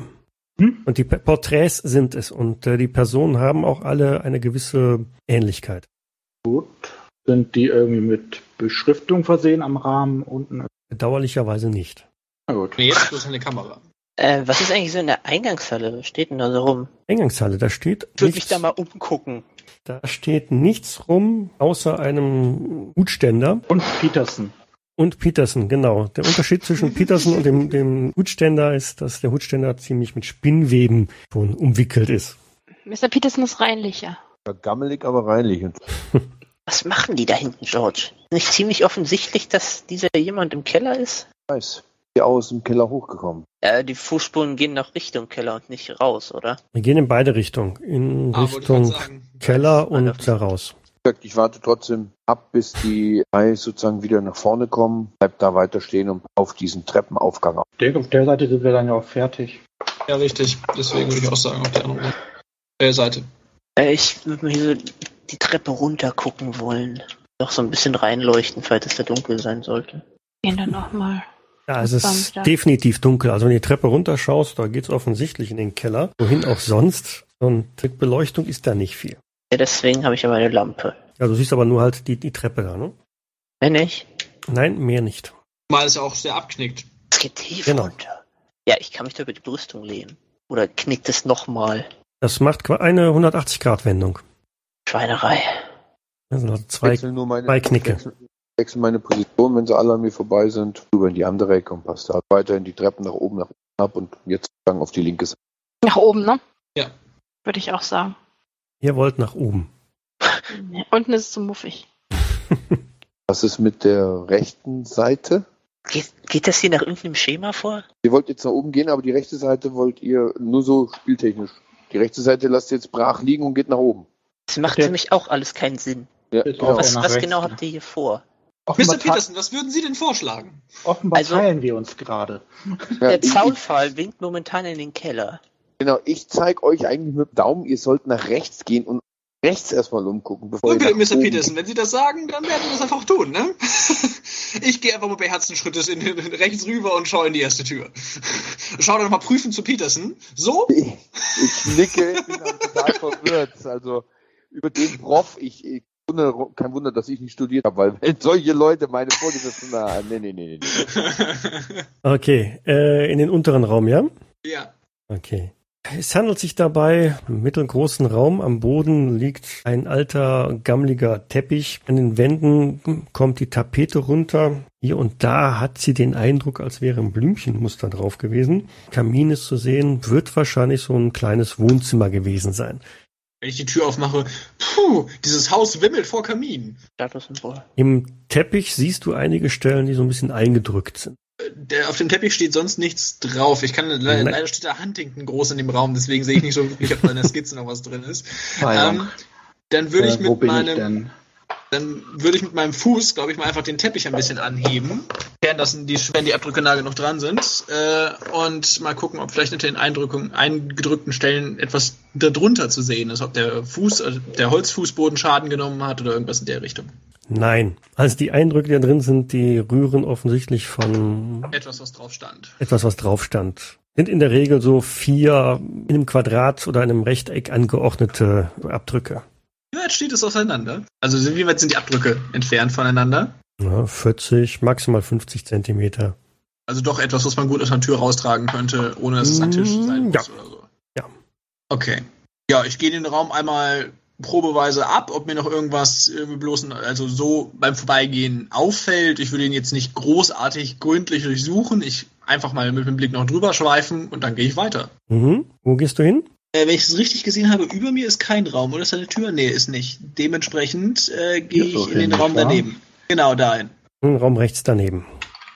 Hm? Und die Porträts sind es. Und äh, die Personen haben auch alle eine gewisse Ähnlichkeit. Gut. Sind die irgendwie mit Beschriftung versehen am Rahmen unten? Bedauerlicherweise nicht. Na gut. Nee, jetzt bloß eine Kamera. Äh, was ist eigentlich so in der Eingangshalle? Was steht denn da so rum? Eingangshalle, da steht Ich würde mich da mal umgucken. Da steht nichts rum, außer einem Hutständer Und Peterson. und Peterson, genau. Der Unterschied zwischen Peterson und dem, dem Hutständer ist, dass der Hutständer ziemlich mit Spinnweben schon umwickelt ist. Mr. Peterson ist reinlicher. Gammelig, aber reinlich. Was machen die da hinten, George? Nicht ziemlich offensichtlich, dass dieser jemand im Keller ist? weiß. Hier aus dem Keller hochgekommen. Äh, die Fußspuren gehen nach Richtung Keller und nicht raus, oder? Wir gehen in beide Richtungen. In Ah, Richtung. Keller und da raus. Ich warte trotzdem ab, bis die Eis sozusagen wieder nach vorne kommen. Bleib da weiter stehen und auf diesen Treppenaufgang auf. Ich denke, auf der Seite sind wir dann ja auch fertig. Ja, richtig. Deswegen würde ich auch sagen, auf der anderen äh, Seite. Äh, ich würde mir hier so die Treppe runter gucken wollen. Noch so ein bisschen reinleuchten, falls es da dunkel sein sollte. Gehen dann nochmal. Ja, es ist definitiv dunkel. Also wenn du die Treppe runterschaust, da geht's offensichtlich in den Keller. Wohin auch sonst. Und mit Beleuchtung ist da nicht viel. Ja, deswegen habe ich ja meine Lampe. Ja, du siehst aber nur halt die, die Treppe da, ne? Wenn nicht, Nein, mehr nicht. Mal ist ja auch sehr abknickt. es geht tief Genau. runter. Ja, ich kann mich da über die Brüstung lehnen. Oder knickt es nochmal? Das macht eine 180-Grad-Wendung. Schweinerei. Das sind also zwei. Zwei Knicke. Wechsel, wechsel meine Position, wenn sie alle an mir vorbei sind, rüber in die andere Ecke und passt da weiterhin die Treppen nach oben, nach unten ab und jetzt sozusagen auf die linke Seite. Nach oben, ne? Ja. Würde ich auch sagen. Ihr wollt nach oben. Unten ist es zu muffig. Was ist mit der rechten Seite? Geht, geht das hier nach irgendeinem Schema vor? Ihr wollt jetzt nach oben gehen, aber die rechte Seite wollt ihr nur so spieltechnisch. Die rechte Seite lasst ihr jetzt brach liegen und geht nach oben. Das macht Der- für mich auch alles keinen Sinn. Ja, genau. Was, was genau habt ihr hier vor? Offenbar, Mr. Peterson, was würden Sie denn vorschlagen? offenbar Also- teilen wir uns gerade. Der ich, ich, Zaunpfahl winkt momentan in den Keller. genau, ich zeige euch eigentlich mit dem Daumen, ihr sollt nach rechts gehen und rechts erstmal umgucken, bevor Gut, ihr Mr. Peterson, wenn Sie das sagen, dann werden wir das einfach tun, ne? Ich gehe einfach mal bei Herzenschrittes in, in, rechts rüber und schaue in die erste Tür. Schau dann mal prüfen zu Peterson. So? Ich, ich nicke, bin halt total verwirrt. Also über den Prof, ich, ich wundere, kein Wunder, dass ich nicht studiert habe, weil wenn solche Leute meine Vorgesetzten, na, nee, nee, nee, nee. nee. Okay, äh, in den unteren Raum, ja? ja. Okay. Es handelt sich dabei um einen mittelgroßen Raum. Am Boden liegt ein alter, gammeliger Teppich. An den Wänden kommt die Tapete runter. Hier und da hat sie den Eindruck, als wäre ein Blümchenmuster drauf gewesen. Kamin ist zu sehen, wird wahrscheinlich so ein kleines Wohnzimmer gewesen sein. Wenn ich die Tür aufmache, puh, dieses Haus wimmelt vor Kamin. Statussymbol. Im Teppich siehst du einige Stellen, die so ein bisschen eingedrückt sind. Der, auf dem Teppich steht sonst nichts drauf. Ich kann le Nein. leider steht da Huntington groß in dem Raum, deswegen sehe ich nicht so wirklich, ob da in der Skizze noch was drin ist. Ähm, dann würde ich Äh, wo mit ich meinem denn? Dann würde ich mit meinem Fuß, glaube ich, mal einfach den Teppich ein bisschen anheben, während das die, wenn die Abdrücke nah genug dran sind, äh, und mal gucken, ob vielleicht unter den Eindrückungen, eingedrückten Stellen etwas darunter zu sehen ist, ob der Fuß, äh, der Holzfußboden Schaden genommen hat oder irgendwas in der Richtung. Nein. Also die Eindrücke, die da drin sind, die rühren offensichtlich von Etwas, was drauf stand. etwas, was drauf stand. Sind in der Regel so vier in einem Quadrat oder in einem Rechteck angeordnete Abdrücke. Wie weit steht es auseinander? Also wie weit sind die Abdrücke entfernt voneinander? Ja, 40, maximal 50 Zentimeter. Also doch etwas, was man gut aus einer Tür raustragen könnte, ohne dass es ein Tisch sein muss Ja. oder so. Ja. Okay. Ja, ich gehe den Raum einmal probeweise ab, ob mir noch irgendwas irgendwie bloß, also so beim Vorbeigehen auffällt. Ich würde ihn jetzt nicht großartig gründlich durchsuchen. Ich einfach mal mit dem Blick noch drüber schweifen und dann gehe ich weiter. Mhm. Wo gehst du hin? Äh, wenn ich es richtig gesehen habe, über mir ist kein Raum oder ist da eine Tür? Nee, ist nicht. Dementsprechend äh, gehe ich in den Raum daneben. Genau dahin. Im Raum rechts daneben.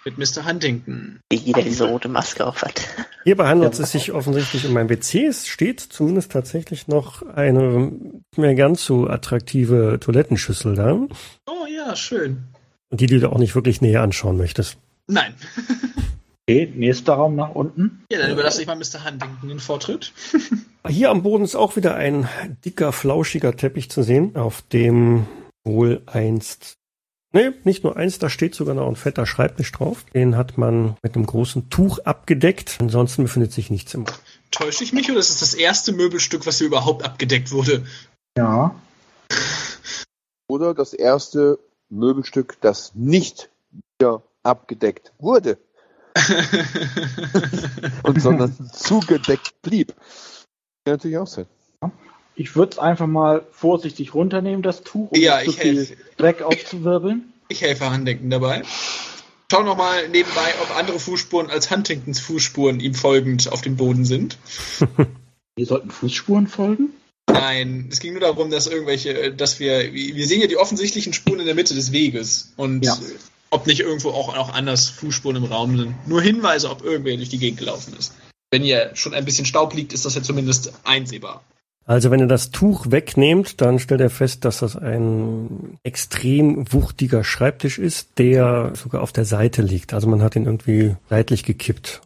Mit Mr. Huntington. Wie jeder diese rote Maske auf hat. Hierbei handelt es sich offensichtlich um ein WC. Es steht zumindest tatsächlich noch eine nicht mehr ganz so attraktive Toilettenschüssel da, Oh ja, schön. die du dir auch nicht wirklich näher anschauen möchtest. Nein. Okay, nächster Raum nach unten. Ja, dann überlasse ich mal Mr. Huntington den Vortritt. Hier am Boden ist auch wieder ein dicker, flauschiger Teppich zu sehen, auf dem wohl einst, nee, nicht nur eins, da steht sogar noch ein fetter Schreibtisch drauf. Den hat man mit einem großen Tuch abgedeckt. Ansonsten befindet sich nichts im Raum. Täusche ich mich oder ist es das erste Möbelstück, was hier überhaupt abgedeckt wurde? Ja. Oder das erste Möbelstück, das nicht wieder abgedeckt wurde und sondern zugedeckt blieb. Kann natürlich auch sein. Ich würde es einfach mal vorsichtig runternehmen, das Tuch, um Ja, nicht so ich viel helfe. Dreck aufzuwirbeln. Ich helfe Huntington dabei. Schau nochmal nebenbei, ob andere Fußspuren als Huntingtons Fußspuren ihm folgend auf dem Boden sind. Hier sollten Fußspuren folgen. Nein, es ging nur darum, dass irgendwelche, dass wir, wir sehen ja die offensichtlichen Spuren in der Mitte des Weges und Ja. Ob nicht irgendwo auch, auch anders Fußspuren im Raum sind. Nur Hinweise, ob irgendwer durch die Gegend gelaufen ist. Wenn hier schon ein bisschen Staub liegt, ist das ja zumindest einsehbar. Also wenn ihr das Tuch wegnehmt, dann stellt ihr fest, dass das ein extrem wuchtiger Schreibtisch ist, der sogar auf der Seite liegt. Also man hat ihn irgendwie seitlich gekippt.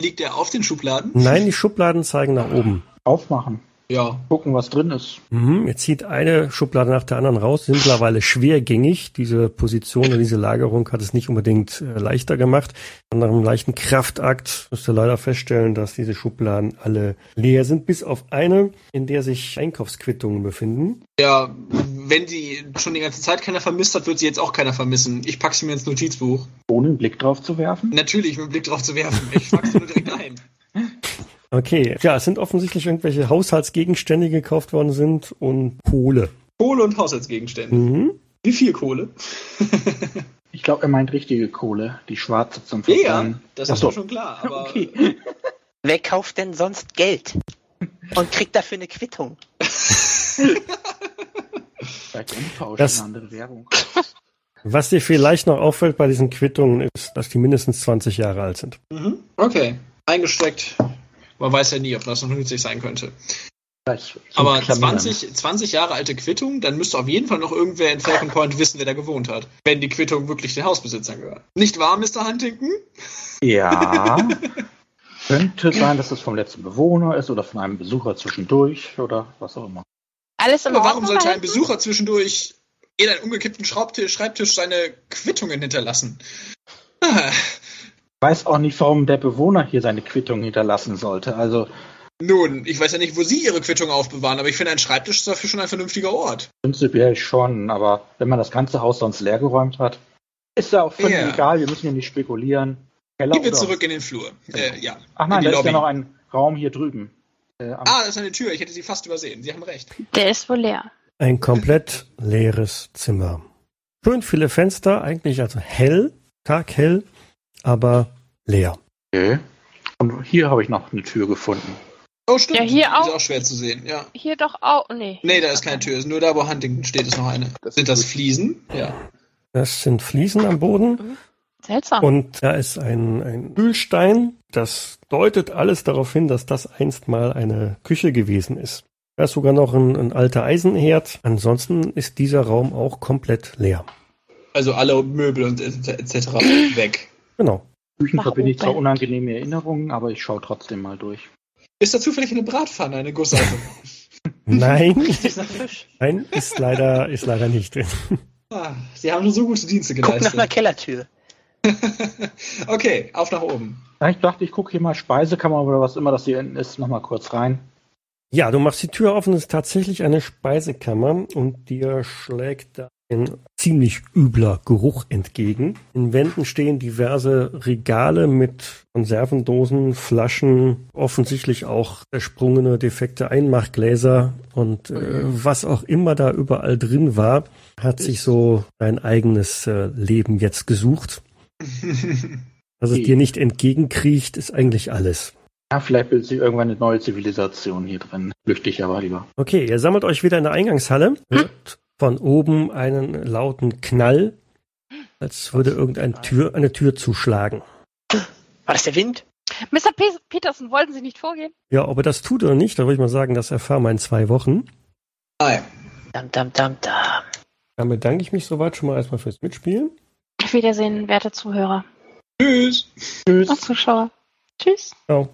Liegt er auf den Schubladen? Nein, die Schubladen zeigen nach oben. Aufmachen. Ja. Gucken, was drin ist. Mhm, ihr zieht eine Schublade nach der anderen raus, sind mittlerweile schwergängig. Diese Position und diese Lagerung hat es nicht unbedingt äh, leichter gemacht. Nach einem leichten Kraftakt müsst ihr leider feststellen, dass diese Schubladen alle leer sind, bis auf eine, in der sich Einkaufsquittungen befinden. Ja, wenn sie schon die ganze Zeit keiner vermisst hat, wird sie jetzt auch keiner vermissen. Ich packe sie mir ins Notizbuch. Ohne einen Blick drauf zu werfen. Natürlich, mit dem Blick drauf zu werfen. Ich pack sie nur direkt ein. Okay, ja, es sind offensichtlich irgendwelche Haushaltsgegenstände, die gekauft worden sind und Kohle. Kohle und Haushaltsgegenstände. Mhm. Wie viel Kohle? Ich glaube, er meint richtige Kohle, die schwarze zum Ja, Verbrennen. das Ach ist mir schon klar. Aber Okay. Wer kauft denn sonst Geld? Und kriegt dafür eine Quittung? Vielleicht umtauschen Das- andere Währung. Was dir vielleicht noch auffällt bei diesen Quittungen ist, dass die mindestens 20 Jahre alt sind. Mhm. Okay. Eingesteckt. Man weiß ja nie, ob das noch nützlich sein könnte. Aber Klamieren. 20, 20 Jahre alte Quittung, dann müsste auf jeden Fall noch irgendwer in Falcon Point wissen, wer da gewohnt hat. Wenn die Quittung wirklich den Hausbesitzern gehört. Nicht wahr, Mr. Huntington? Ja. Könnte sein, dass es vom letzten Bewohner ist oder von einem Besucher zwischendurch oder was auch immer. Alles in Aber warum Ordnung sollte ein? Besucher zwischendurch in einen umgekippten Schreibtisch seine Quittungen hinterlassen? Ah, weiß auch nicht, warum der Bewohner hier seine Quittung hinterlassen sollte. Also Nun, ich weiß ja nicht, wo Sie Ihre Quittung aufbewahren, aber ich finde, ein Schreibtisch ist dafür schon ein vernünftiger Ort. prinzipiell schon, aber wenn man das ganze Haus sonst leergeräumt hat, ist ja auch völlig Ja. egal. Wir müssen hier nicht spekulieren. Keller Gehen wir zurück in den Flur. Äh, ja. Ach nein, da ist Lobby. ja noch ein Raum hier drüben. Äh, Ah, das ist eine Tür. Ich hätte sie fast übersehen. Sie haben recht. Der ist wohl leer. Ein komplett leeres Zimmer. Schön viele Fenster, eigentlich also hell, taghell, aber leer. Okay. Und hier habe ich noch eine Tür gefunden. Oh, stimmt. Ja, hier auch. Ist auch schwer zu sehen, ja. Hier doch auch. Nee. Nee, da ist keine Tür. Nur da, wo Huntington steht, ist noch eine. Das Sind das gut. Fliesen? Ja. Das sind Fliesen am Boden Seltsam. und da ist ein, ein Kühlstein. Das deutet alles darauf hin, dass das einst mal eine Küche gewesen ist. Da ist sogar noch ein, ein alter Eisenherd. Ansonsten ist dieser Raum auch komplett leer. Also alle Möbel und etc. weg. Genau. Küchen verbinde ich zwar unangenehme Erinnerungen, aber ich schaue trotzdem mal durch. Ist da zufällig eine Bratpfanne, eine gusseisen? Nein, nein, ist leider, ist leider nicht drin. ah, Sie haben schon so gute Dienste Guck nach geleistet. einer Kellertür. okay, auf nach oben. Ja, ich dachte, ich gucke hier mal Speisekammer oder was immer das hier hinten ist, nochmal kurz rein. Ja, du machst die Tür auf und es ist tatsächlich eine Speisekammer und dir schlägt da ein ziemlich übler Geruch entgegen. In Wänden stehen diverse Regale mit Konservendosen, Flaschen, offensichtlich auch zersprungene, defekte Einmachgläser und äh, was auch immer da überall drin war, hat sich so ein eigenes äh, Leben jetzt gesucht. Dass es dir nicht entgegenkriecht, ist eigentlich alles. Ja, vielleicht bildet sich irgendwann eine neue Zivilisation hier drin. Flüchte ich aber lieber. Okay, ihr sammelt euch wieder in der Eingangshalle, hört von oben einen lauten Knall, als würde irgendeine Tür, eine Tür zuschlagen. War das der Wind? Mr. Pe Peterson, wollten Sie nicht vorgehen? Ja, ob er das tut oder nicht, da würde ich mal sagen, das erfahren wir in zwei Wochen. Hi. Dam, dam, dam, dam. Dann bedanke ich mich soweit schon mal erstmal fürs Mitspielen. Auf Wiedersehen, werte Zuhörer Tschüss. Tschüss. und Zuschauer. Tschüss. Ciao.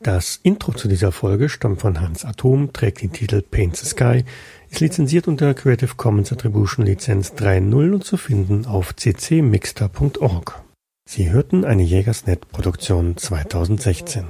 Das Intro zu dieser Folge stammt von Hans Atom, trägt den Titel Paint the Sky, ist lizenziert unter Creative Commons Attribution Lizenz 3.0 und zu finden auf ccmixter.org. Sie hörten eine Jägersnet Produktion 2016.